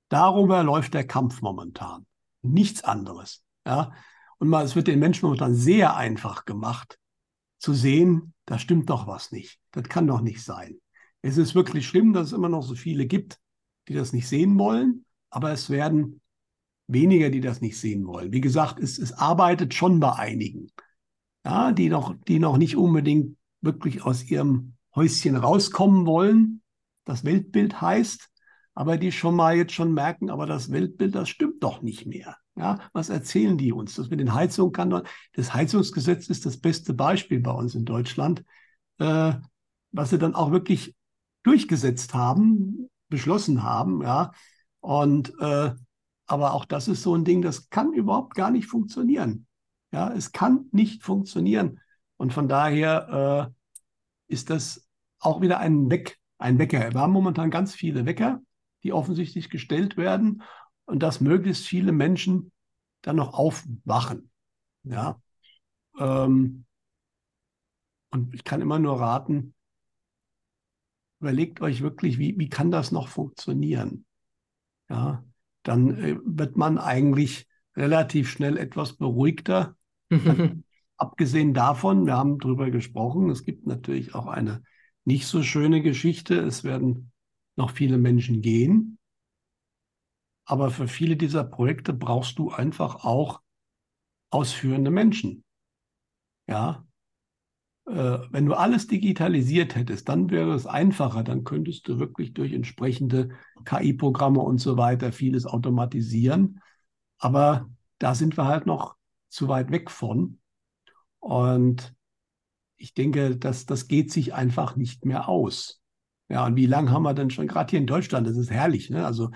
Darüber läuft der Kampf momentan. Nichts anderes. Ja? Und mal, es wird den Menschen momentan sehr einfach gemacht, zu sehen, da stimmt doch was nicht. Das kann doch nicht sein. Es ist wirklich schlimm, dass es immer noch so viele gibt, die das nicht sehen wollen, aber es werden weniger, die das nicht sehen wollen. Wie gesagt, es, es arbeitet schon bei einigen, ja, die, noch, die noch nicht unbedingt wirklich aus ihrem Häuschen rauskommen wollen, das Weltbild heißt, aber die schon mal jetzt schon merken, aber das Weltbild, das stimmt doch nicht mehr. Ja, was erzählen die uns? Das mit den Heizungen kann doch, das Heizungsgesetz ist das beste Beispiel bei uns in Deutschland, äh, was sie dann auch wirklich durchgesetzt haben, beschlossen haben, ja. Und äh, aber auch das ist so ein Ding, das kann überhaupt gar nicht funktionieren. Ja, es kann nicht funktionieren. Und von daher äh, ist das auch wieder ein, Weck, ein Wecker. Wir haben momentan ganz viele Wecker, die offensichtlich gestellt werden und dass möglichst viele Menschen dann noch aufwachen. Ja. Ähm, und ich kann immer nur raten, überlegt euch wirklich, wie, wie kann das noch funktionieren? Ja, dann äh, wird man eigentlich relativ schnell etwas beruhigter. Abgesehen davon, wir haben darüber gesprochen, es gibt natürlich auch eine nicht so schöne Geschichte. Es werden noch viele Menschen gehen. Aber für viele dieser Projekte brauchst du einfach auch ausführende Menschen. Ja. Äh, wenn du alles digitalisiert hättest, dann wäre es einfacher. Dann könntest du wirklich durch entsprechende KI-Programme und so weiter vieles automatisieren. Aber da sind wir halt noch zu weit weg von. Und ich denke, dass das geht sich einfach nicht mehr aus. Ja, und wie lange haben wir denn schon, gerade hier in Deutschland, das ist herrlich, ne? Also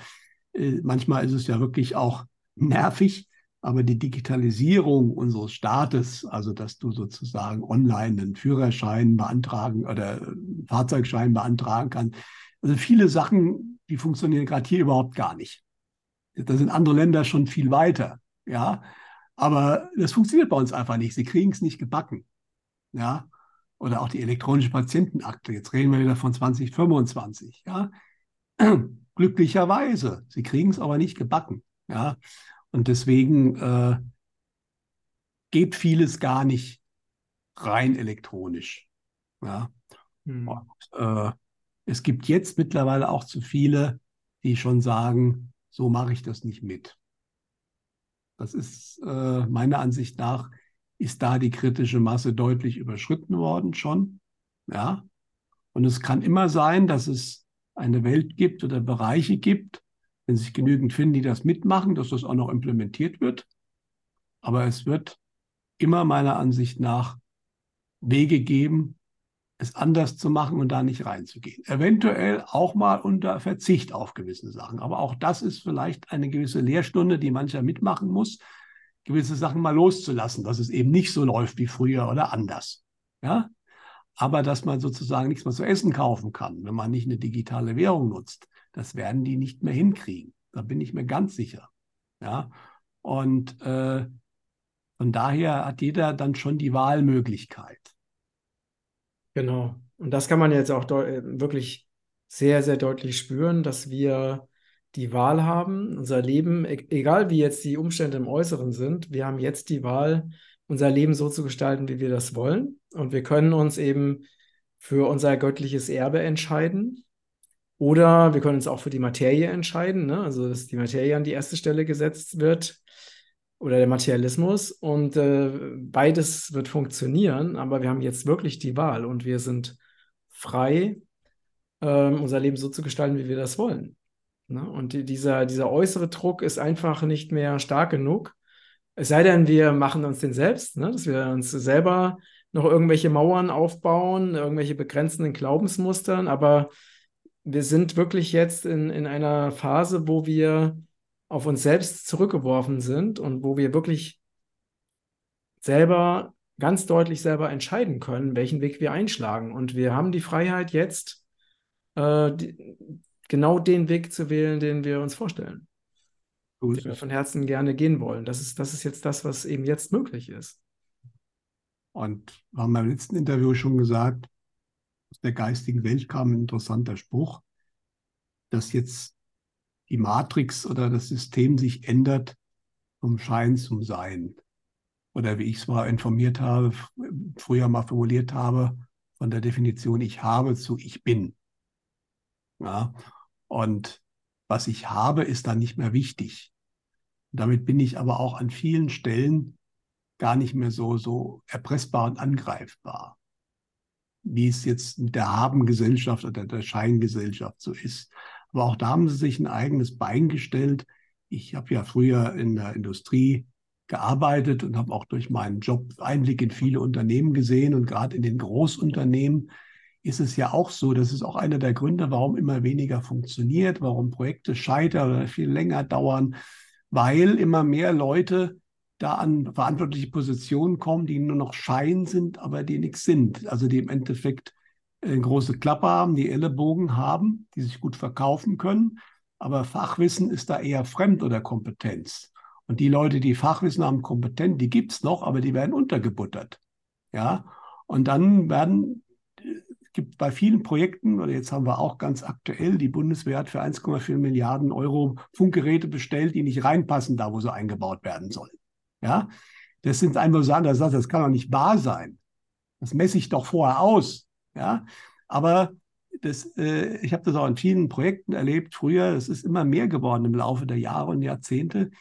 äh, manchmal ist es ja wirklich auch nervig, aber die Digitalisierung unseres Staates, also dass du sozusagen online einen Führerschein beantragen oder einen Fahrzeugschein beantragen kannst, also viele Sachen, die funktionieren gerade hier überhaupt gar nicht. Da sind andere Länder schon viel weiter, ja. Aber das funktioniert bei uns einfach nicht. Sie kriegen es nicht gebacken. Ja, oder auch die elektronische Patientenakte. Jetzt reden wir wieder von 2025. Ja, glücklicherweise. Sie kriegen es aber nicht gebacken. Ja, und deswegen äh, geht vieles gar nicht rein elektronisch. Ja, hm. und, äh, es gibt jetzt mittlerweile auch zu viele, die schon sagen, so mache ich das nicht mit. Das ist äh, meiner Ansicht nach, ist da die kritische Masse deutlich überschritten worden schon. Ja. Und es kann immer sein, dass es eine Welt gibt oder Bereiche gibt, wenn sich genügend finden, die das mitmachen, dass das auch noch implementiert wird. Aber es wird immer meiner Ansicht nach Wege geben, es anders zu machen und da nicht reinzugehen. Eventuell auch mal unter Verzicht auf gewisse Sachen. Aber auch das ist vielleicht eine gewisse Lehrstunde, die mancher mitmachen muss, gewisse Sachen mal loszulassen, dass es eben nicht so läuft wie früher oder anders. Ja? Aber dass man sozusagen nichts mehr zu essen kaufen kann, wenn man nicht eine digitale Währung nutzt, das werden die nicht mehr hinkriegen. Da bin ich mir ganz sicher. Ja? Und äh, von daher hat jeder dann schon die Wahlmöglichkeit. Genau. Und das kann man jetzt auch äh, wirklich sehr, sehr deutlich spüren, dass wir die Wahl haben, unser Leben, e egal wie jetzt die Umstände im Äußeren sind, wir haben jetzt die Wahl, unser Leben so zu gestalten, wie wir das wollen. Und wir können uns eben für unser göttliches Erbe entscheiden. Oder wir können uns auch für die Materie entscheiden, ne? also dass die Materie an die erste Stelle gesetzt wird oder der Materialismus und äh, beides wird funktionieren, aber wir haben jetzt wirklich die Wahl und wir sind frei, ähm, unser Leben so zu gestalten, wie wir das wollen. Ne? Und die, dieser, dieser äußere Druck ist einfach nicht mehr stark genug. Es sei denn, wir machen uns den selbst, ne? dass wir uns selber noch irgendwelche Mauern aufbauen, irgendwelche begrenzenden Glaubensmustern, aber wir sind wirklich jetzt in, in einer Phase, wo wir auf uns selbst zurückgeworfen sind und wo wir wirklich selber, ganz deutlich selber entscheiden können, welchen Weg wir einschlagen. Und wir haben die Freiheit jetzt, äh, die, genau den Weg zu wählen, den wir uns vorstellen. Den wir von Herzen gerne gehen wollen. Das ist, das ist jetzt das, was eben jetzt möglich ist. Und wir haben beim letzten Interview schon gesagt, aus der geistigen Welt kam ein interessanter Spruch, dass jetzt die Matrix oder das System sich ändert vom Schein zum Sein. Oder wie ich es mal informiert habe, früher mal formuliert habe, von der Definition ich habe zu ich bin. Ja, und was ich habe, ist dann nicht mehr wichtig. damit bin ich aber auch an vielen Stellen gar nicht mehr so, so erpressbar und angreifbar, wie es jetzt mit der Haben-Gesellschaft oder der Scheingesellschaft so ist. Aber auch da haben sie sich ein eigenes Bein gestellt. Ich habe ja früher in der Industrie gearbeitet und habe auch durch meinen Job Einblick in viele Unternehmen gesehen. Und gerade in den Großunternehmen ist es ja auch so, das ist auch einer der Gründe, warum immer weniger funktioniert, warum Projekte scheitern oder viel länger dauern, weil immer mehr Leute da an verantwortliche Positionen kommen, die nur noch Schein sind, aber die nichts sind. Also die im Endeffekt eine große Klappe haben, die Ellenbogen haben, die sich gut verkaufen können. Aber Fachwissen ist da eher Fremd- oder Kompetenz. Und die Leute, die Fachwissen haben, kompetent, die gibt es noch, aber die werden untergebuttert. Ja, und dann werden, es gibt bei vielen Projekten, oder jetzt haben wir auch ganz aktuell, die Bundeswehr hat für 1,4 Milliarden Euro Funkgeräte bestellt, die nicht reinpassen, da wo sie eingebaut werden sollen. Ja, das sind einfach so andere Sachen, das kann doch nicht wahr sein. Das messe ich doch vorher aus. Ja, aber das, äh, ich habe das auch in vielen Projekten erlebt früher. Es ist immer mehr geworden im Laufe der Jahre und Jahrzehnte.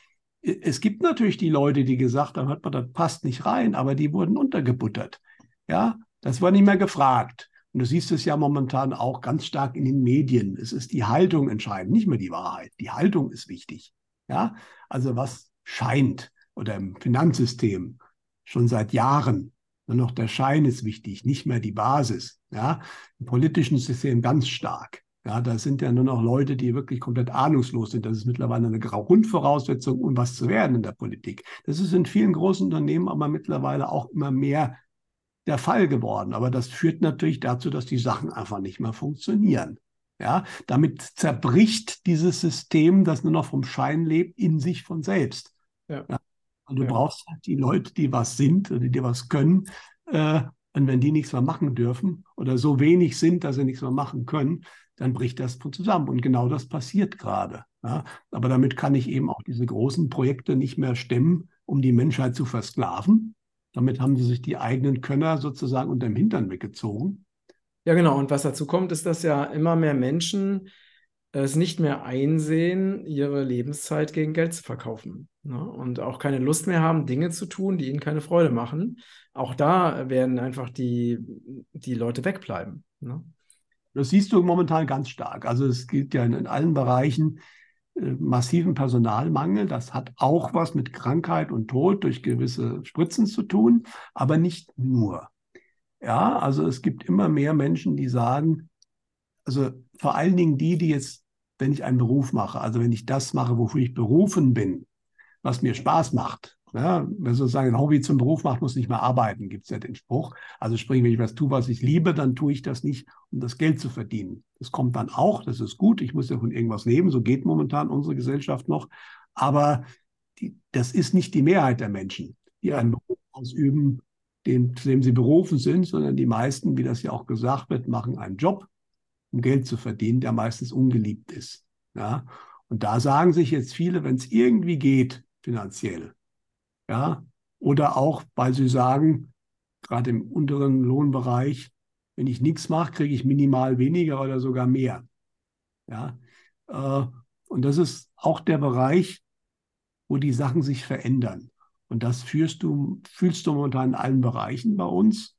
Es gibt natürlich die Leute, die gesagt haben, hört man, das passt nicht rein, aber die wurden untergebuttert. Ja, das war nicht mehr gefragt. Und du siehst es ja momentan auch ganz stark in den Medien. Es ist die Haltung entscheidend, nicht mehr die Wahrheit. Die Haltung ist wichtig. Ja, also was scheint oder im Finanzsystem schon seit Jahren nur noch der Schein ist wichtig, nicht mehr die Basis. Ja, im politischen System ganz stark. Ja, da sind ja nur noch Leute, die wirklich komplett ahnungslos sind. Das ist mittlerweile eine Grundvoraussetzung, um was zu werden in der Politik. Das ist in vielen großen Unternehmen aber mittlerweile auch immer mehr der Fall geworden. Aber das führt natürlich dazu, dass die Sachen einfach nicht mehr funktionieren. Ja, damit zerbricht dieses System, das nur noch vom Schein lebt, in sich von selbst. Ja. Und du ja. brauchst halt die Leute, die was sind oder die was können. Äh, und wenn die nichts mehr machen dürfen oder so wenig sind, dass sie nichts mehr machen können, dann bricht das zusammen. Und genau das passiert gerade. Ja? Aber damit kann ich eben auch diese großen Projekte nicht mehr stemmen, um die Menschheit zu versklaven. Damit haben sie sich die eigenen Könner sozusagen unter dem Hintern weggezogen. Ja, genau. Und was dazu kommt, ist, dass ja immer mehr Menschen es nicht mehr einsehen, ihre Lebenszeit gegen Geld zu verkaufen. Ne? Und auch keine Lust mehr haben, Dinge zu tun, die ihnen keine Freude machen. Auch da werden einfach die, die Leute wegbleiben. Ne? Das siehst du momentan ganz stark. Also es gibt ja in, in allen Bereichen äh, massiven Personalmangel. Das hat auch was mit Krankheit und Tod durch gewisse Spritzen zu tun, aber nicht nur. Ja, also es gibt immer mehr Menschen, die sagen, also vor allen Dingen die, die jetzt, wenn ich einen Beruf mache, also wenn ich das mache, wofür ich berufen bin, was mir Spaß macht, ja, wer sozusagen ein Hobby zum Beruf macht, muss nicht mehr arbeiten, gibt es ja den Spruch. Also sprich, wenn ich was tue, was ich liebe, dann tue ich das nicht, um das Geld zu verdienen. Das kommt dann auch, das ist gut, ich muss ja von irgendwas leben, so geht momentan unsere Gesellschaft noch. Aber die, das ist nicht die Mehrheit der Menschen, die einen Beruf ausüben, den, zu dem sie berufen sind, sondern die meisten, wie das ja auch gesagt wird, machen einen Job, um Geld zu verdienen, der meistens ungeliebt ist. Ja? Und da sagen sich jetzt viele, wenn es irgendwie geht, finanziell, ja, oder auch, weil sie sagen, gerade im unteren Lohnbereich, wenn ich nichts mache, kriege ich minimal weniger oder sogar mehr. Ja, äh, und das ist auch der Bereich, wo die Sachen sich verändern. Und das fühlst du, fühlst du momentan in allen Bereichen bei uns.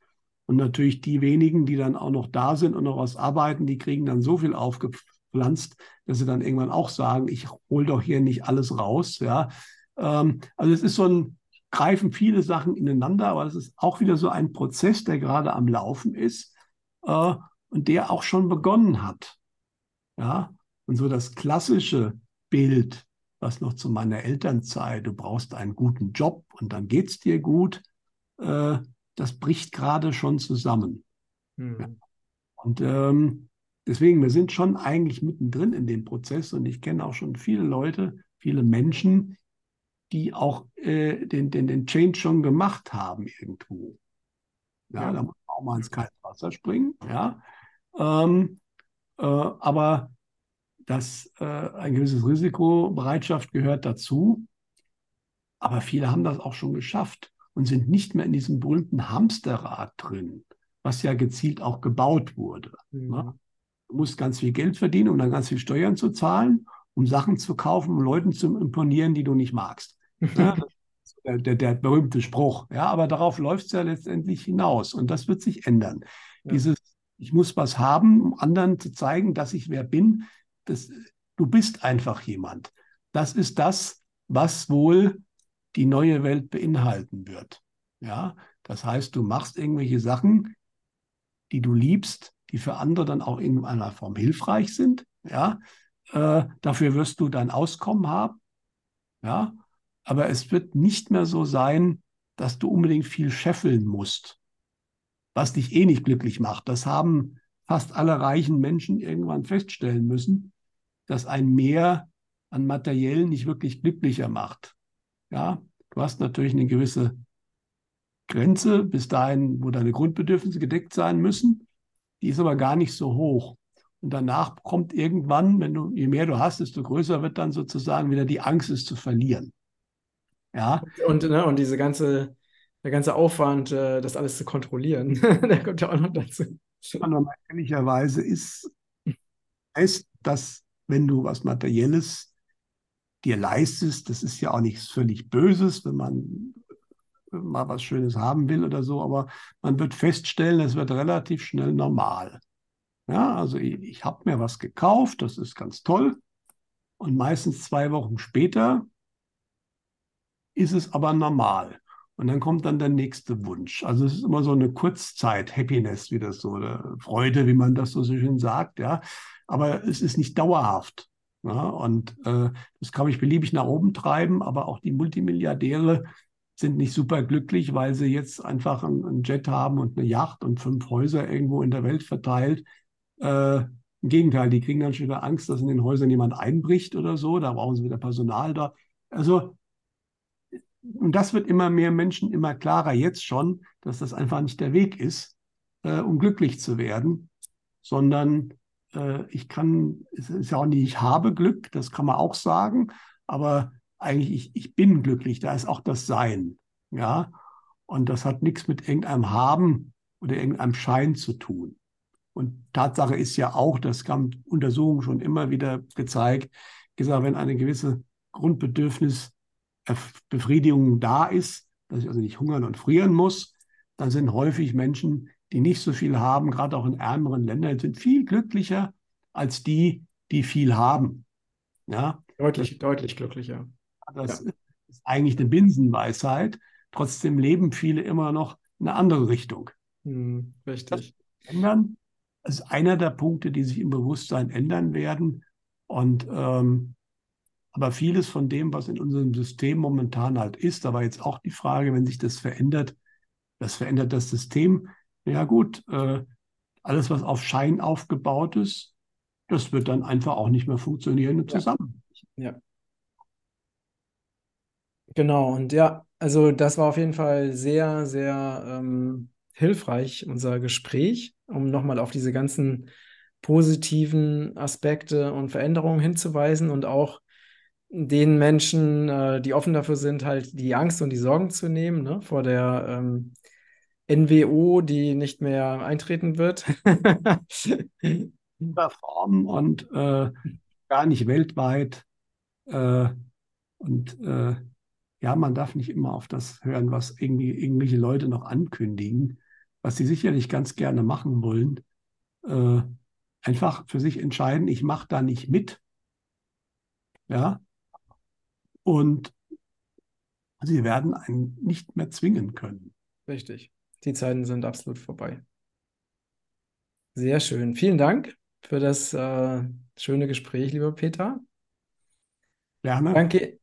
Und natürlich die wenigen, die dann auch noch da sind und noch was arbeiten, die kriegen dann so viel aufgepflanzt, dass sie dann irgendwann auch sagen, ich hole doch hier nicht alles raus. Ja, ähm, also es ist so ein, greifen viele Sachen ineinander, aber es ist auch wieder so ein Prozess, der gerade am Laufen ist äh, und der auch schon begonnen hat. Ja, und so das klassische Bild, was noch zu meiner Elternzeit, du brauchst einen guten Job und dann geht es dir gut, äh, das bricht gerade schon zusammen. Mhm. Ja. Und ähm, deswegen, wir sind schon eigentlich mittendrin in dem Prozess und ich kenne auch schon viele Leute, viele Menschen, die auch äh, den, den, den Change schon gemacht haben irgendwo. Ja, ja. da muss man auch mal ins kalte Wasser springen. Ja. Ähm, äh, aber das, äh, ein gewisses Risikobereitschaft gehört dazu. Aber viele haben das auch schon geschafft und sind nicht mehr in diesem berühmten Hamsterrad drin, was ja gezielt auch gebaut wurde. Mhm. Ne? Du musst ganz viel Geld verdienen, um dann ganz viel Steuern zu zahlen, um Sachen zu kaufen, um Leuten zu imponieren, die du nicht magst. Ja, der, der, berühmte Spruch. Ja, aber darauf läuft es ja letztendlich hinaus und das wird sich ändern. Ja. Dieses, ich muss was haben, um anderen zu zeigen, dass ich wer bin. Das, du bist einfach jemand. Das ist das, was wohl die neue Welt beinhalten wird. Ja, das heißt, du machst irgendwelche Sachen, die du liebst, die für andere dann auch in einer Form hilfreich sind. Ja, äh, dafür wirst du dein Auskommen haben. Ja, aber es wird nicht mehr so sein, dass du unbedingt viel scheffeln musst, was dich eh nicht glücklich macht. Das haben fast alle reichen Menschen irgendwann feststellen müssen, dass ein Mehr an Materiellen nicht wirklich glücklicher macht. Ja, du hast natürlich eine gewisse Grenze bis dahin, wo deine Grundbedürfnisse gedeckt sein müssen. Die ist aber gar nicht so hoch. Und danach kommt irgendwann, wenn du, je mehr du hast, desto größer wird dann sozusagen wieder die Angst, es zu verlieren. Ja. Und, ne, und diese ganze, der ganze Aufwand, äh, das alles zu kontrollieren, der kommt ja auch noch dazu. Ehrlicherweise ist es, dass wenn du was Materielles dir leistest, das ist ja auch nichts völlig Böses, wenn man mal was Schönes haben will oder so, aber man wird feststellen, es wird relativ schnell normal. Ja, also ich, ich habe mir was gekauft, das ist ganz toll. Und meistens zwei Wochen später ist es aber normal. Und dann kommt dann der nächste Wunsch. Also es ist immer so eine Kurzzeit, Happiness, wie das so, oder Freude, wie man das so schön sagt, ja. Aber es ist nicht dauerhaft. Ja? Und äh, das kann ich beliebig nach oben treiben, aber auch die Multimilliardäre sind nicht super glücklich, weil sie jetzt einfach einen Jet haben und eine Yacht und fünf Häuser irgendwo in der Welt verteilt. Äh, Im Gegenteil, die kriegen dann schon wieder Angst, dass in den Häusern jemand einbricht oder so. Da brauchen sie wieder Personal da. Also und das wird immer mehr Menschen immer klarer jetzt schon, dass das einfach nicht der Weg ist, äh, um glücklich zu werden, sondern äh, ich kann, es ist ja auch nicht, ich habe Glück, das kann man auch sagen, aber eigentlich ich, ich bin glücklich, da ist auch das Sein, ja, und das hat nichts mit irgendeinem Haben oder irgendeinem Schein zu tun. Und Tatsache ist ja auch, das haben Untersuchungen schon immer wieder gezeigt, gesagt, wenn eine gewisse Grundbedürfnisbefriedigung da ist, dass ich also nicht hungern und frieren muss, dann sind häufig Menschen, die nicht so viel haben, gerade auch in ärmeren Ländern, sind viel glücklicher als die, die viel haben. Ja? Deutlich, deutlich glücklicher. Das ja. ist eigentlich eine Binsenweisheit. Trotzdem leben viele immer noch in eine andere Richtung. Hm, richtig. Das ändern. Das ist einer der Punkte, die sich im Bewusstsein ändern werden. Und ähm, aber vieles von dem, was in unserem System momentan halt ist, aber jetzt auch die Frage, wenn sich das verändert, das verändert das System. Ja gut, äh, alles, was auf Schein aufgebaut ist, das wird dann einfach auch nicht mehr funktionieren zusammen. Ja. Genau, und ja, also das war auf jeden Fall sehr, sehr ähm, hilfreich, unser Gespräch, um nochmal auf diese ganzen positiven Aspekte und Veränderungen hinzuweisen und auch den Menschen, äh, die offen dafür sind, halt die Angst und die Sorgen zu nehmen ne, vor der ähm, NWO, die nicht mehr eintreten wird. Form und äh, gar nicht weltweit. Äh, und äh, ja, man darf nicht immer auf das hören, was irgendwie irgendwelche Leute noch ankündigen, was sie sicherlich ganz gerne machen wollen. Äh, einfach für sich entscheiden, ich mache da nicht mit. Ja. Und sie werden einen nicht mehr zwingen können. Richtig. Die Zeiten sind absolut vorbei. Sehr schön. Vielen Dank für das äh, schöne Gespräch, lieber Peter. Gerne. Danke.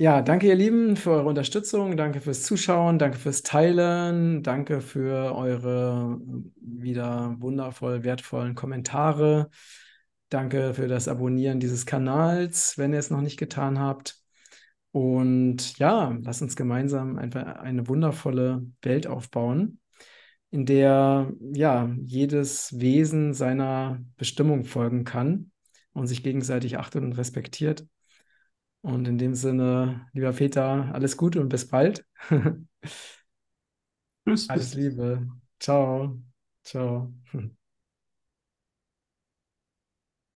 Ja, danke ihr Lieben für eure Unterstützung, danke fürs Zuschauen, danke fürs Teilen, danke für eure wieder wundervoll wertvollen Kommentare. Danke für das Abonnieren dieses Kanals, wenn ihr es noch nicht getan habt. Und ja, lasst uns gemeinsam einfach eine wundervolle Welt aufbauen, in der ja jedes Wesen seiner Bestimmung folgen kann und sich gegenseitig achtet und respektiert. Und in dem Sinne, lieber Peter, alles Gute und bis bald. Tschüss. Alles Liebe. Ciao. Ciao.